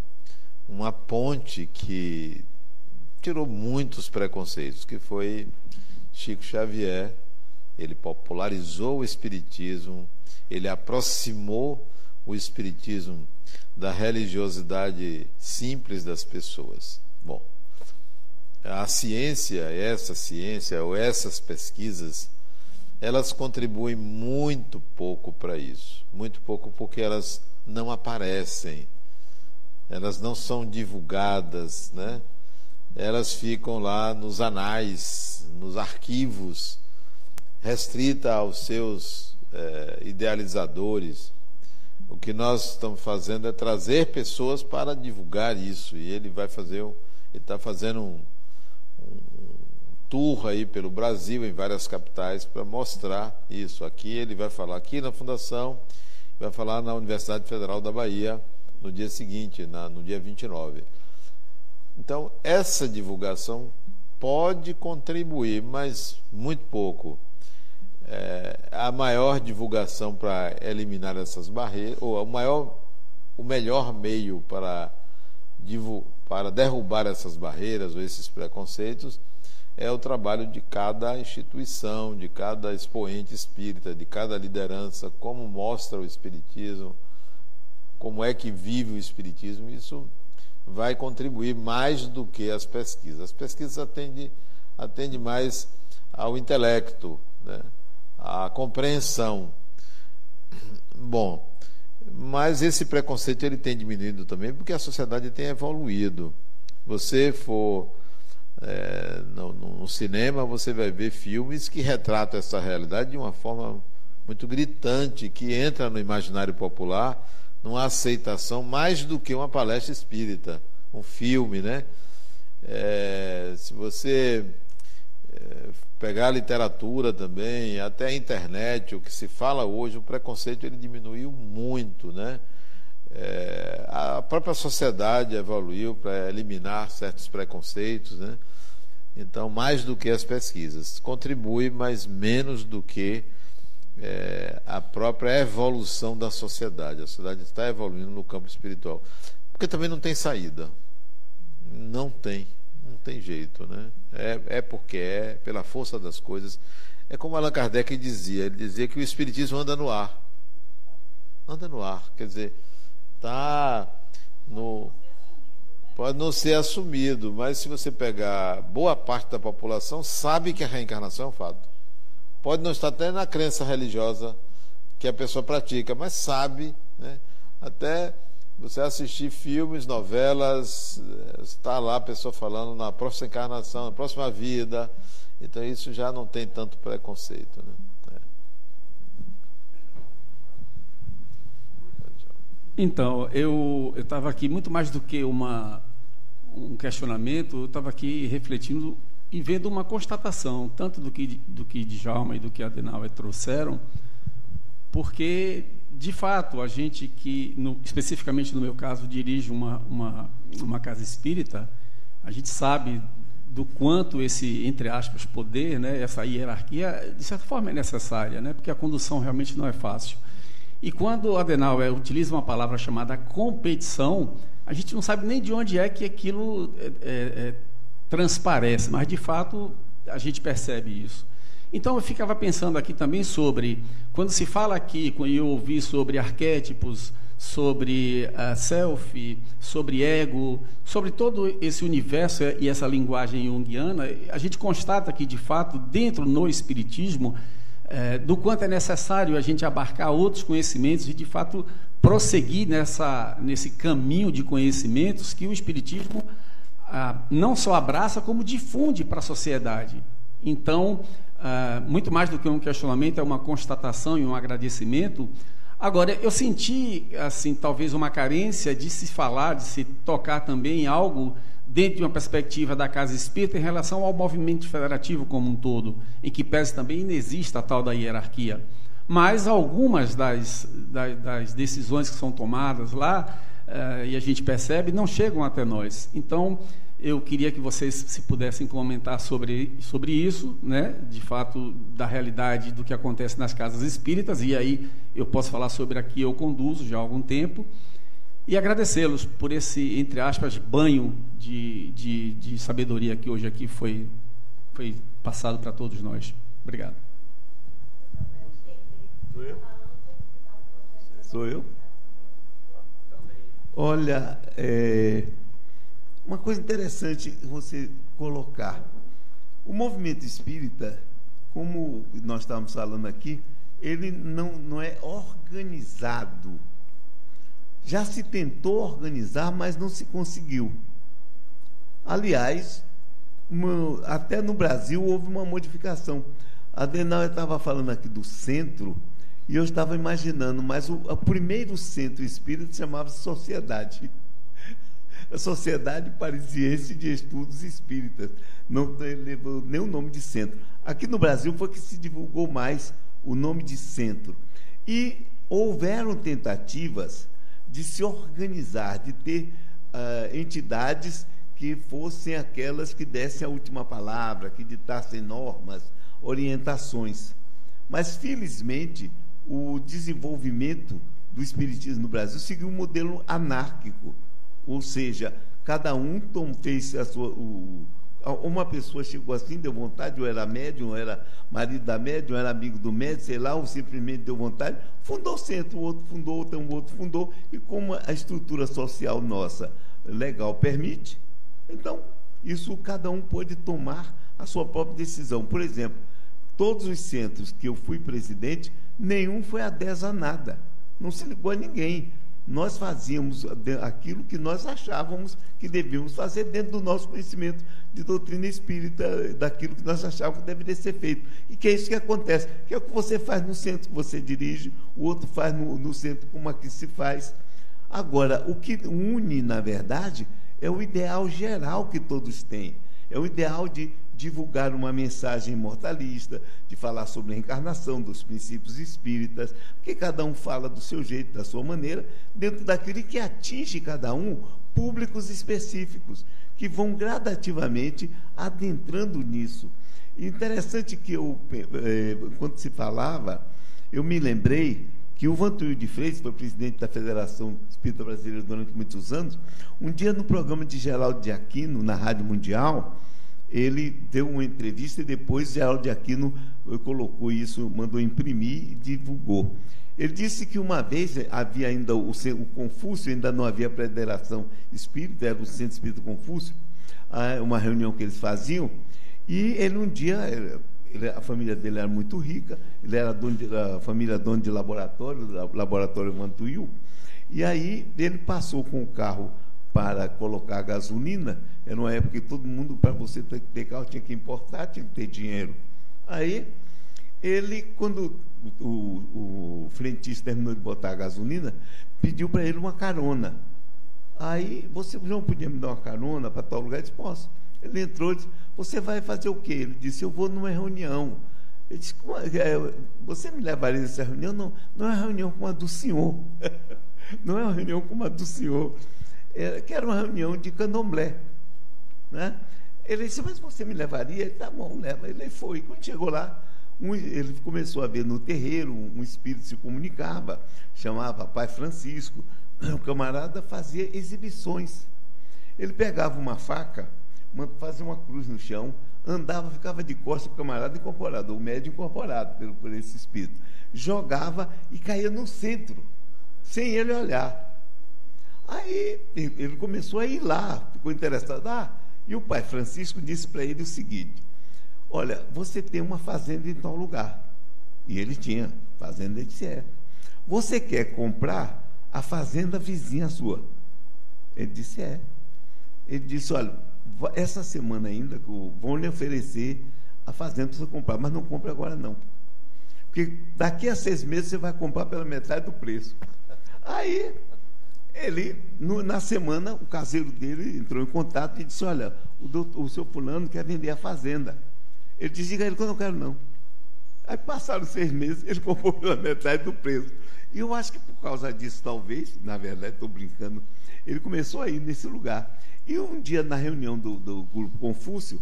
uma ponte que tirou muitos preconceitos, que foi Chico Xavier. Ele popularizou o espiritismo, ele aproximou o espiritismo da religiosidade simples das pessoas. Bom, a ciência, essa ciência ou essas pesquisas, elas contribuem muito pouco para isso. Muito pouco porque elas não aparecem, elas não são divulgadas, né? Elas ficam lá nos anais, nos arquivos, restrita aos seus eh, idealizadores o que nós estamos fazendo é trazer pessoas para divulgar isso. E ele vai fazer, ele está fazendo um, um tour aí pelo Brasil, em várias capitais, para mostrar isso. Aqui ele vai falar aqui na Fundação, vai falar na Universidade Federal da Bahia no dia seguinte, na, no dia 29. Então, essa divulgação pode contribuir, mas muito pouco. É, a maior divulgação para eliminar essas barreiras, ou o maior, o melhor meio para, para derrubar essas barreiras ou esses preconceitos é o trabalho de cada instituição, de cada expoente espírita, de cada liderança, como mostra o espiritismo, como é que vive o espiritismo, isso vai contribuir mais do que as pesquisas. As pesquisas atendem, atendem mais ao intelecto, né? a compreensão. Bom, mas esse preconceito ele tem diminuído também porque a sociedade tem evoluído. Você for é, no, no, cinema, você vai ver filmes que retratam essa realidade de uma forma muito gritante, que entra no imaginário popular numa aceitação mais do que uma palestra espírita, um filme, né? É, se você é, pegar a literatura também, até a internet, o que se fala hoje, o preconceito ele diminuiu muito, né? É, a própria sociedade evoluiu para eliminar certos preconceitos, né? Então, mais do que as pesquisas, contribui, mas menos do que é, a própria evolução da sociedade. A sociedade está evoluindo no campo espiritual, porque também não tem saída, não tem não tem jeito, né? É, é porque é, pela força das coisas. É como Allan Kardec dizia, ele dizia que o Espiritismo anda no ar. Anda no ar, quer dizer, tá no. Pode não ser assumido, mas se você pegar boa parte da população, sabe que a reencarnação é um fato. Pode não estar até na crença religiosa que a pessoa pratica, mas sabe, né? Até você assistir filmes, novelas, está lá a pessoa falando na próxima encarnação, na próxima vida. Então isso já não tem tanto preconceito. Né? É. Então, eu estava aqui muito mais do que uma, um questionamento, eu estava aqui refletindo e vendo uma constatação, tanto do que, do que Djalma e do que Adenauer trouxeram, porque, de fato, a gente que, no, especificamente no meu caso, dirige uma, uma, uma casa espírita, a gente sabe do quanto esse, entre aspas, poder, né, essa hierarquia, de certa forma é necessária, né, porque a condução realmente não é fácil. E quando Adenauer utiliza uma palavra chamada competição, a gente não sabe nem de onde é que aquilo é, é, é transparece, mas de fato a gente percebe isso. Então eu ficava pensando aqui também sobre, quando se fala aqui, quando eu ouvi sobre arquétipos, sobre uh, self, sobre ego, sobre todo esse universo e essa linguagem junguiana, a gente constata que, de fato, dentro no Espiritismo, eh, do quanto é necessário a gente abarcar outros conhecimentos e, de fato, prosseguir nessa, nesse caminho de conhecimentos que o Espiritismo ah, não só abraça, como difunde para a sociedade. Então, ah, muito mais do que um questionamento, é uma constatação e um agradecimento. Agora, eu senti, assim, talvez uma carência de se falar, de se tocar também em algo dentro de uma perspectiva da Casa Espírita em relação ao movimento federativo como um todo, em que pese também inexista a tal da hierarquia. Mas algumas das, das, das decisões que são tomadas lá, uh, e a gente percebe, não chegam até nós. Então, eu queria que vocês se pudessem comentar sobre, sobre isso, né? de fato, da realidade do que acontece nas casas espíritas, e aí eu posso falar sobre a que eu conduzo já há algum tempo, e agradecê-los por esse, entre aspas, banho de, de, de sabedoria que hoje aqui foi, foi passado para todos nós. Obrigado. Sou eu? Sou eu? Olha, é uma coisa interessante você colocar. O movimento espírita, como nós estávamos falando aqui, ele não, não é organizado. Já se tentou organizar, mas não se conseguiu. Aliás, uma, até no Brasil houve uma modificação. A Denal estava falando aqui do centro, e eu estava imaginando, mas o, o primeiro centro espírita chamava-se Sociedade a Sociedade Parisiense de Estudos Espíritas. Não levou nem o nome de centro. Aqui no Brasil foi que se divulgou mais o nome de centro. E houveram tentativas de se organizar, de ter uh, entidades que fossem aquelas que dessem a última palavra, que ditassem normas, orientações. Mas, felizmente, o desenvolvimento do Espiritismo no Brasil seguiu um modelo anárquico ou seja, cada um fez a sua. O, uma pessoa chegou assim, deu vontade, ou era médium, ou era marido da médium, ou era amigo do médium, sei lá, ou simplesmente deu vontade, fundou o centro, o outro fundou, outro, um outro fundou, e como a estrutura social nossa legal permite, então isso cada um pode tomar a sua própria decisão. Por exemplo, todos os centros que eu fui presidente, nenhum foi adesa a nada, não se ligou a ninguém nós fazíamos aquilo que nós achávamos que devíamos fazer dentro do nosso conhecimento de doutrina espírita, daquilo que nós achávamos que deveria ser feito. E que é isso que acontece, que é o que você faz no centro que você dirige, o outro faz no, no centro como aqui se faz. Agora, o que une, na verdade, é o ideal geral que todos têm. É o ideal de divulgar uma mensagem imortalista, de falar sobre a reencarnação, dos princípios espíritas, porque cada um fala do seu jeito, da sua maneira, dentro daquilo que atinge cada um públicos específicos, que vão gradativamente adentrando nisso. interessante que eu, eh, quando se falava, eu me lembrei que o Vantuil de Freitas foi presidente da Federação Espírita Brasileira durante muitos anos. Um dia, no programa de Geraldo de Aquino, na Rádio Mundial, ele deu uma entrevista e depois Geraldo de Aquino eh, colocou isso, mandou imprimir e divulgou. Ele disse que uma vez havia ainda o, o Confúcio, ainda não havia federação espírita, era o Centro Espírita Confúcio, uma reunião que eles faziam, e ele um dia, ele, a família dele era muito rica, ele era dono de, a família dono de laboratório, laboratório Mantuil, e aí ele passou com o carro para colocar gasolina, era uma época que todo mundo, para você ter, ter carro, tinha que importar, tinha que ter dinheiro. Aí, ele, quando o, o, frentista terminou de botar a gasolina, pediu para ele uma carona. Aí, você não podia me dar uma carona para tal lugar? Eu disse, posso. Ele entrou e disse, você vai fazer o quê? Ele disse, eu vou numa reunião. Eu disse, é, você me levaria nessa reunião? Não, não é uma reunião como a do senhor. não é uma reunião como a do senhor. É, que era uma reunião de candomblé. Né? Ele disse, mas você me levaria? Ele, tá bom, leva. Ele foi. Quando chegou lá, um, ele começou a ver no terreiro, um, espírito se comunicava, chamava Pai Francisco. O camarada fazia exibições. Ele pegava uma faca, fazia uma cruz no chão, andava, ficava de costas, o camarada incorporado, o médio incorporado pelo, por esse espírito. Jogava e caía no centro, sem ele olhar. Aí ele começou a ir lá, ficou interessado. Ah, e o pai Francisco disse para ele o seguinte: Olha, você tem uma fazenda em tal lugar. E ele tinha, fazenda de é. Você quer comprar a fazenda vizinha sua? Ele disse: É. Ele disse: Olha, essa semana ainda vão lhe oferecer a fazenda para você comprar, mas não compre agora não. Porque daqui a seis meses você vai comprar pela metade do preço. Aí, ele, no, na semana, o caseiro dele entrou em contato e disse: Olha, o, doutor, o seu fulano quer vender a fazenda. Ele disse: Diga ele que eu não quero, não. Aí passaram seis meses, ele comprou pela metade do preço. E eu acho que por causa disso, talvez, na verdade, estou brincando, ele começou a ir nesse lugar. E um dia, na reunião do, do grupo Confúcio,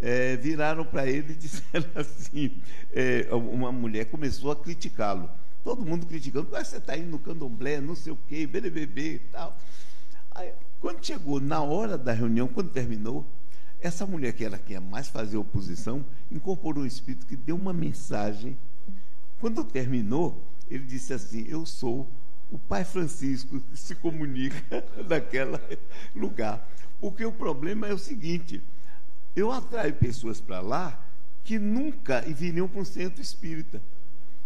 é, viraram para ele e disseram assim: é, uma mulher começou a criticá-lo. Todo mundo criticando, mas você está indo no candomblé, não sei o quê, BBB e tal. Aí, quando chegou na hora da reunião, quando terminou, essa mulher, que era quem mais fazia oposição, incorporou um espírito que deu uma mensagem. Quando terminou, ele disse assim: Eu sou o pai Francisco que se comunica naquele lugar. Porque o problema é o seguinte: eu atraio pessoas para lá que nunca viriam para um centro espírita,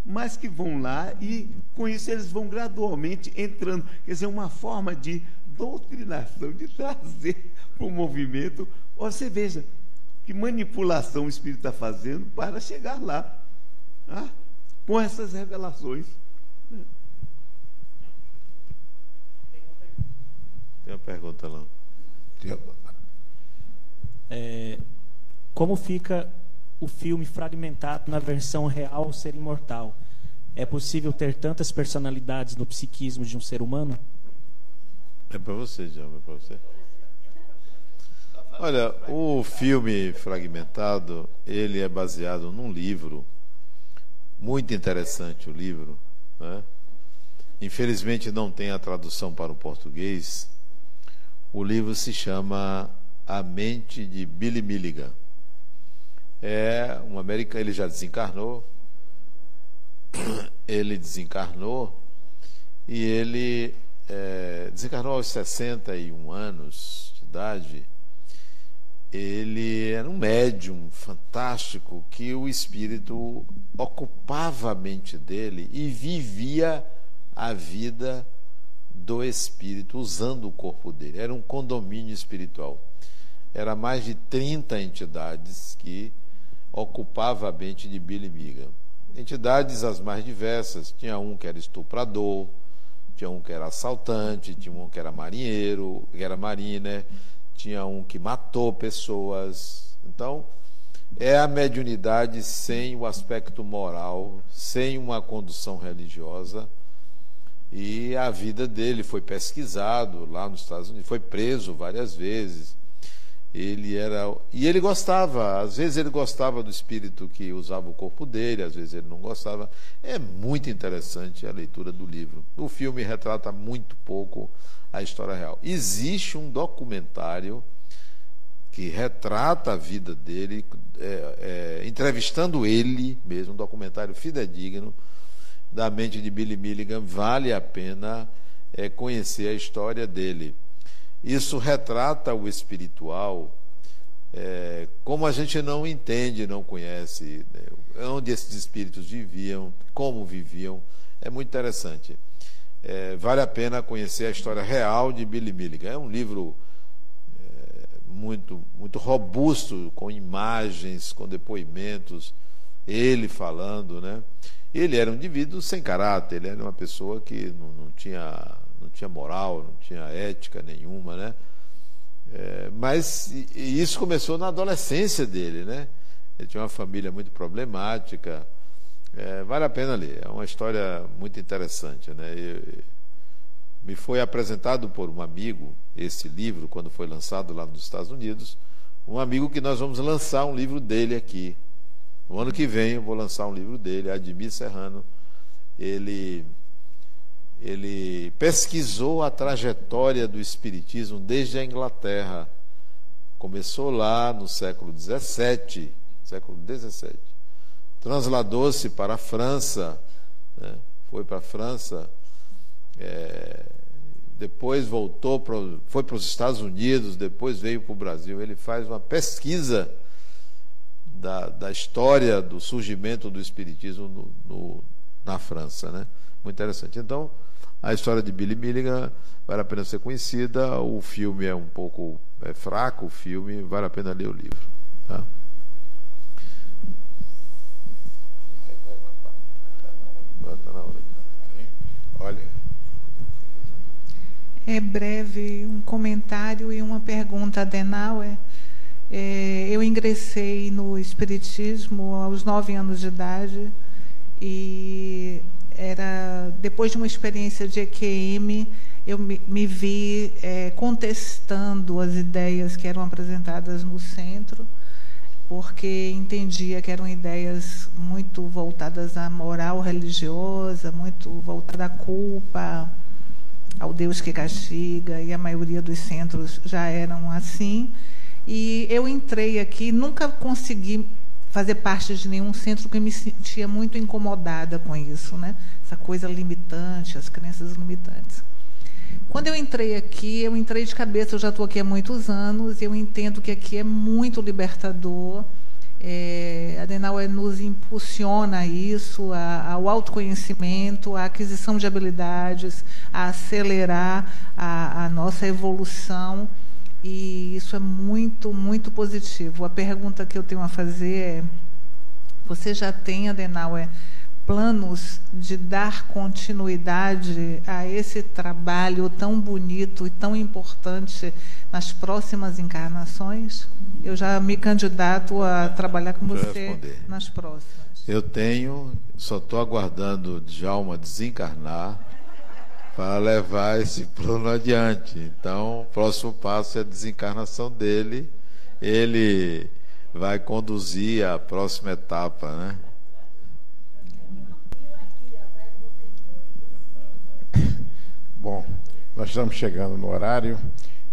mas que vão lá e com isso eles vão gradualmente entrando. Quer dizer, uma forma de doutrinação, de trazer para o movimento. Você veja que manipulação o espírito está fazendo para chegar lá, ah, com essas revelações. Tem uma pergunta lá. É, como fica o filme fragmentado na versão real ser imortal? É possível ter tantas personalidades no psiquismo de um ser humano? É para você, João, é para você. Olha, o filme fragmentado, ele é baseado num livro muito interessante, o livro, né? Infelizmente não tem a tradução para o português, o livro se chama A Mente de Billy Milligan. É um americano, ele já desencarnou. Ele desencarnou e ele é, desencarnou aos 61 anos de idade. Ele era um médium fantástico que o espírito ocupava a mente dele e vivia a vida do espírito usando o corpo dele. Era um condomínio espiritual. Era mais de 30 entidades que ocupava a mente de Billy Miga. Entidades as mais diversas. Tinha um que era estuprador, tinha um que era assaltante, tinha um que era marinheiro, que era mariner, tinha um que matou pessoas. Então, é a mediunidade sem o aspecto moral, sem uma condução religiosa e a vida dele foi pesquisado lá nos Estados Unidos, foi preso várias vezes. Ele era e ele gostava, às vezes ele gostava do espírito que usava o corpo dele, às vezes ele não gostava. É muito interessante a leitura do livro. O filme retrata muito pouco a história real. Existe um documentário que retrata a vida dele, é, é, entrevistando ele mesmo, um documentário fidedigno da mente de Billy Milligan, vale a pena é, conhecer a história dele. Isso retrata o espiritual é, como a gente não entende, não conhece, né, onde esses espíritos viviam, como viviam. É muito interessante. É, vale a pena conhecer a história real de Billy Milligan. É um livro é, muito, muito robusto, com imagens, com depoimentos, ele falando, né? Ele era um indivíduo sem caráter, ele era uma pessoa que não, não tinha não tinha moral, não tinha ética nenhuma, né? É, mas isso começou na adolescência dele, né? Ele tinha uma família muito problemática. É, vale a pena ler, é uma história muito interessante, né? E, me foi apresentado por um amigo esse livro quando foi lançado lá nos Estados Unidos, um amigo que nós vamos lançar um livro dele aqui. No ano que vem eu vou lançar um livro dele, Admir Serrano. Ele ele pesquisou a trajetória do Espiritismo desde a Inglaterra. Começou lá no século XVII, século XVII. Transladou-se para a França, né? foi para a França, é, depois voltou, para, foi para os Estados Unidos, depois veio para o Brasil. Ele faz uma pesquisa da, da história do surgimento do Espiritismo no, no, na França. Né? Muito interessante. Então, a história de Billy Milligan vale a pena ser conhecida. O filme é um pouco é fraco, o filme vale a pena ler o livro. Tá? Olha. É breve um comentário e uma pergunta, Adenauer. É, eu ingressei no Espiritismo aos nove anos de idade e depois de uma experiência de EQM, eu me, me vi é, contestando as ideias que eram apresentadas no centro, porque entendia que eram ideias muito voltadas à moral religiosa, muito voltada à culpa, ao Deus que castiga, e a maioria dos centros já eram assim. E eu entrei aqui, nunca consegui fazer parte de nenhum centro que me sentia muito incomodada com isso, né? Essa coisa limitante, as crenças limitantes. Quando eu entrei aqui, eu entrei de cabeça, eu já estou aqui há muitos anos, e eu entendo que aqui é muito libertador. É, Adenauer nos impulsiona isso, a, ao autoconhecimento, à aquisição de habilidades, a acelerar a, a nossa evolução e isso é muito, muito positivo. A pergunta que eu tenho a fazer é: você já tem, Adenauer, planos de dar continuidade a esse trabalho tão bonito e tão importante nas próximas encarnações? Eu já me candidato a trabalhar com você nas próximas. Eu tenho, só estou aguardando Djalma desencarnar para levar esse plano adiante. Então, o próximo passo é a desencarnação dele. Ele vai conduzir a próxima etapa, né? Bom, nós estamos chegando no horário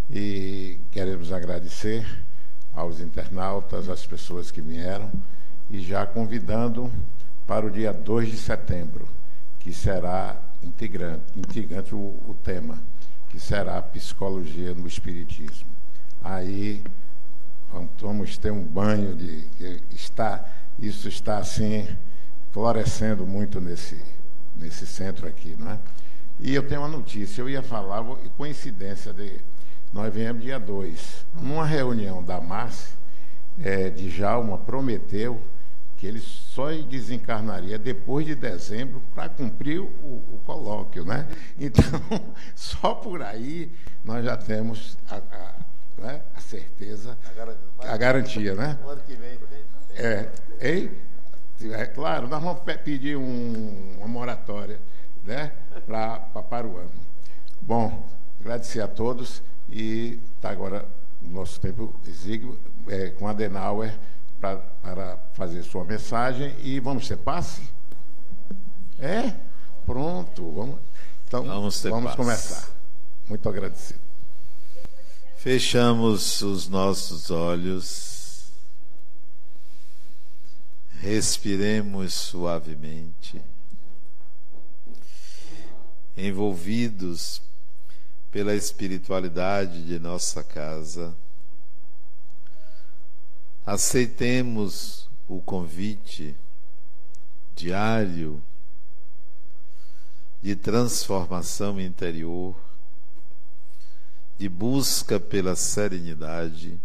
e queremos agradecer aos internautas, às pessoas que vieram e já convidando para o dia 2 de setembro, que será integrante, integrante o, o tema, que será a psicologia no Espiritismo. Aí vamos ter um banho de. Está, isso está assim florescendo muito nesse, nesse centro aqui, não é? E eu tenho uma notícia, eu ia falar, coincidência de. Nós viemos dia 2. Numa reunião da MAS, é, Djalma prometeu que ele só desencarnaria depois de dezembro para cumprir o, o, colóquio, né? Então, só por aí nós já temos a, a, né? a certeza, a, garantia, né? O ano que vem tem. É, hein? é claro, nós vamos pedir um, uma moratória, né? Pra, pra, para o ano. Bom, agradecer a todos e está agora o nosso tempo exíguo é, com Adenauer pra, para fazer sua mensagem e vamos ter passe? É? Pronto, vamos. Então, vamos, vamos começar. Muito agradecido. Fechamos os nossos olhos, respiremos suavemente, envolvidos pela espiritualidade de nossa casa aceitemos o convite diário de transformação interior, de busca pela serenidade,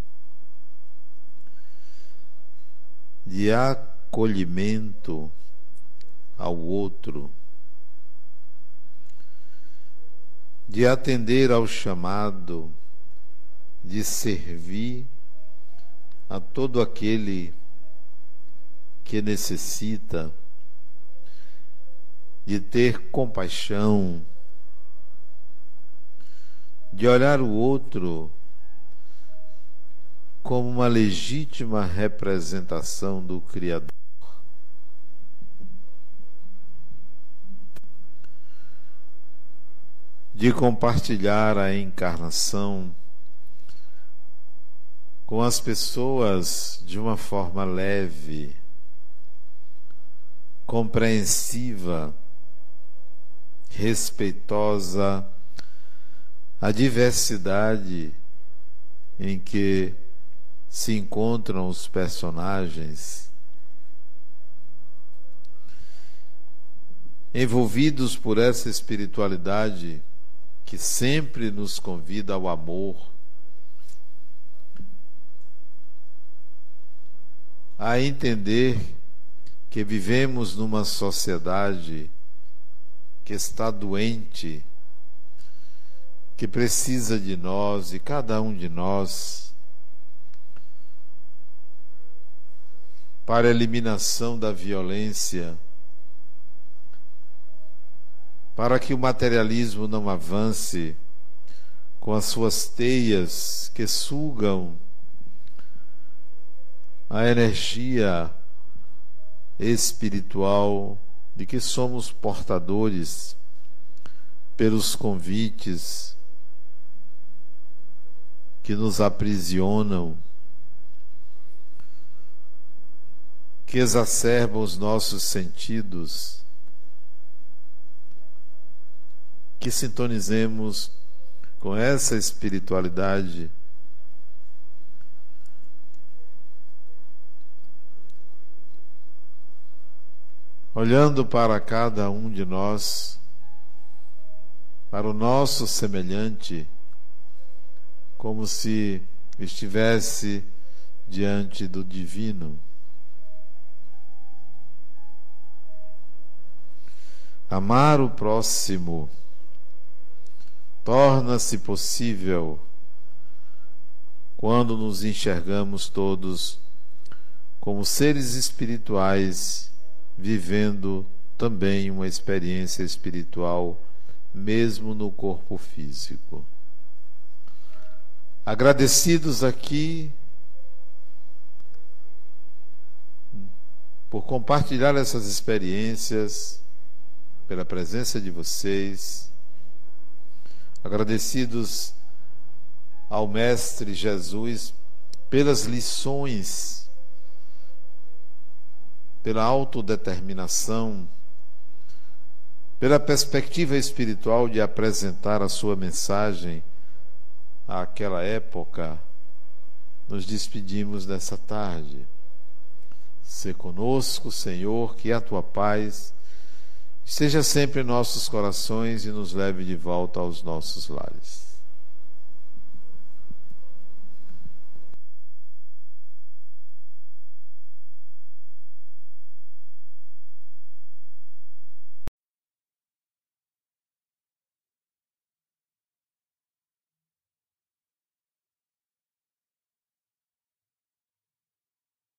de acolhimento ao outro, de atender ao chamado, de servir a todo aquele que necessita, de ter compaixão, de olhar o outro como uma legítima representação do Criador. De compartilhar a encarnação com as pessoas de uma forma leve, compreensiva, respeitosa a diversidade em que se encontram os personagens envolvidos por essa espiritualidade que sempre nos convida ao amor, a entender que vivemos numa sociedade que está doente que precisa de nós e cada um de nós para a eliminação da violência, para que o materialismo não avance com as suas teias que sugam a energia espiritual de que somos portadores pelos convites que nos aprisionam, que exacerbam os nossos sentidos, que sintonizemos com essa espiritualidade. Olhando para cada um de nós, para o nosso semelhante, como se estivesse diante do divino. Amar o próximo torna-se possível quando nos enxergamos todos como seres espirituais vivendo também uma experiência espiritual, mesmo no corpo físico. Agradecidos aqui por compartilhar essas experiências, pela presença de vocês, agradecidos ao Mestre Jesus pelas lições, pela autodeterminação, pela perspectiva espiritual de apresentar a sua mensagem àquela época, nos despedimos nessa tarde. Se conosco, Senhor, que a tua paz esteja sempre em nossos corações e nos leve de volta aos nossos lares.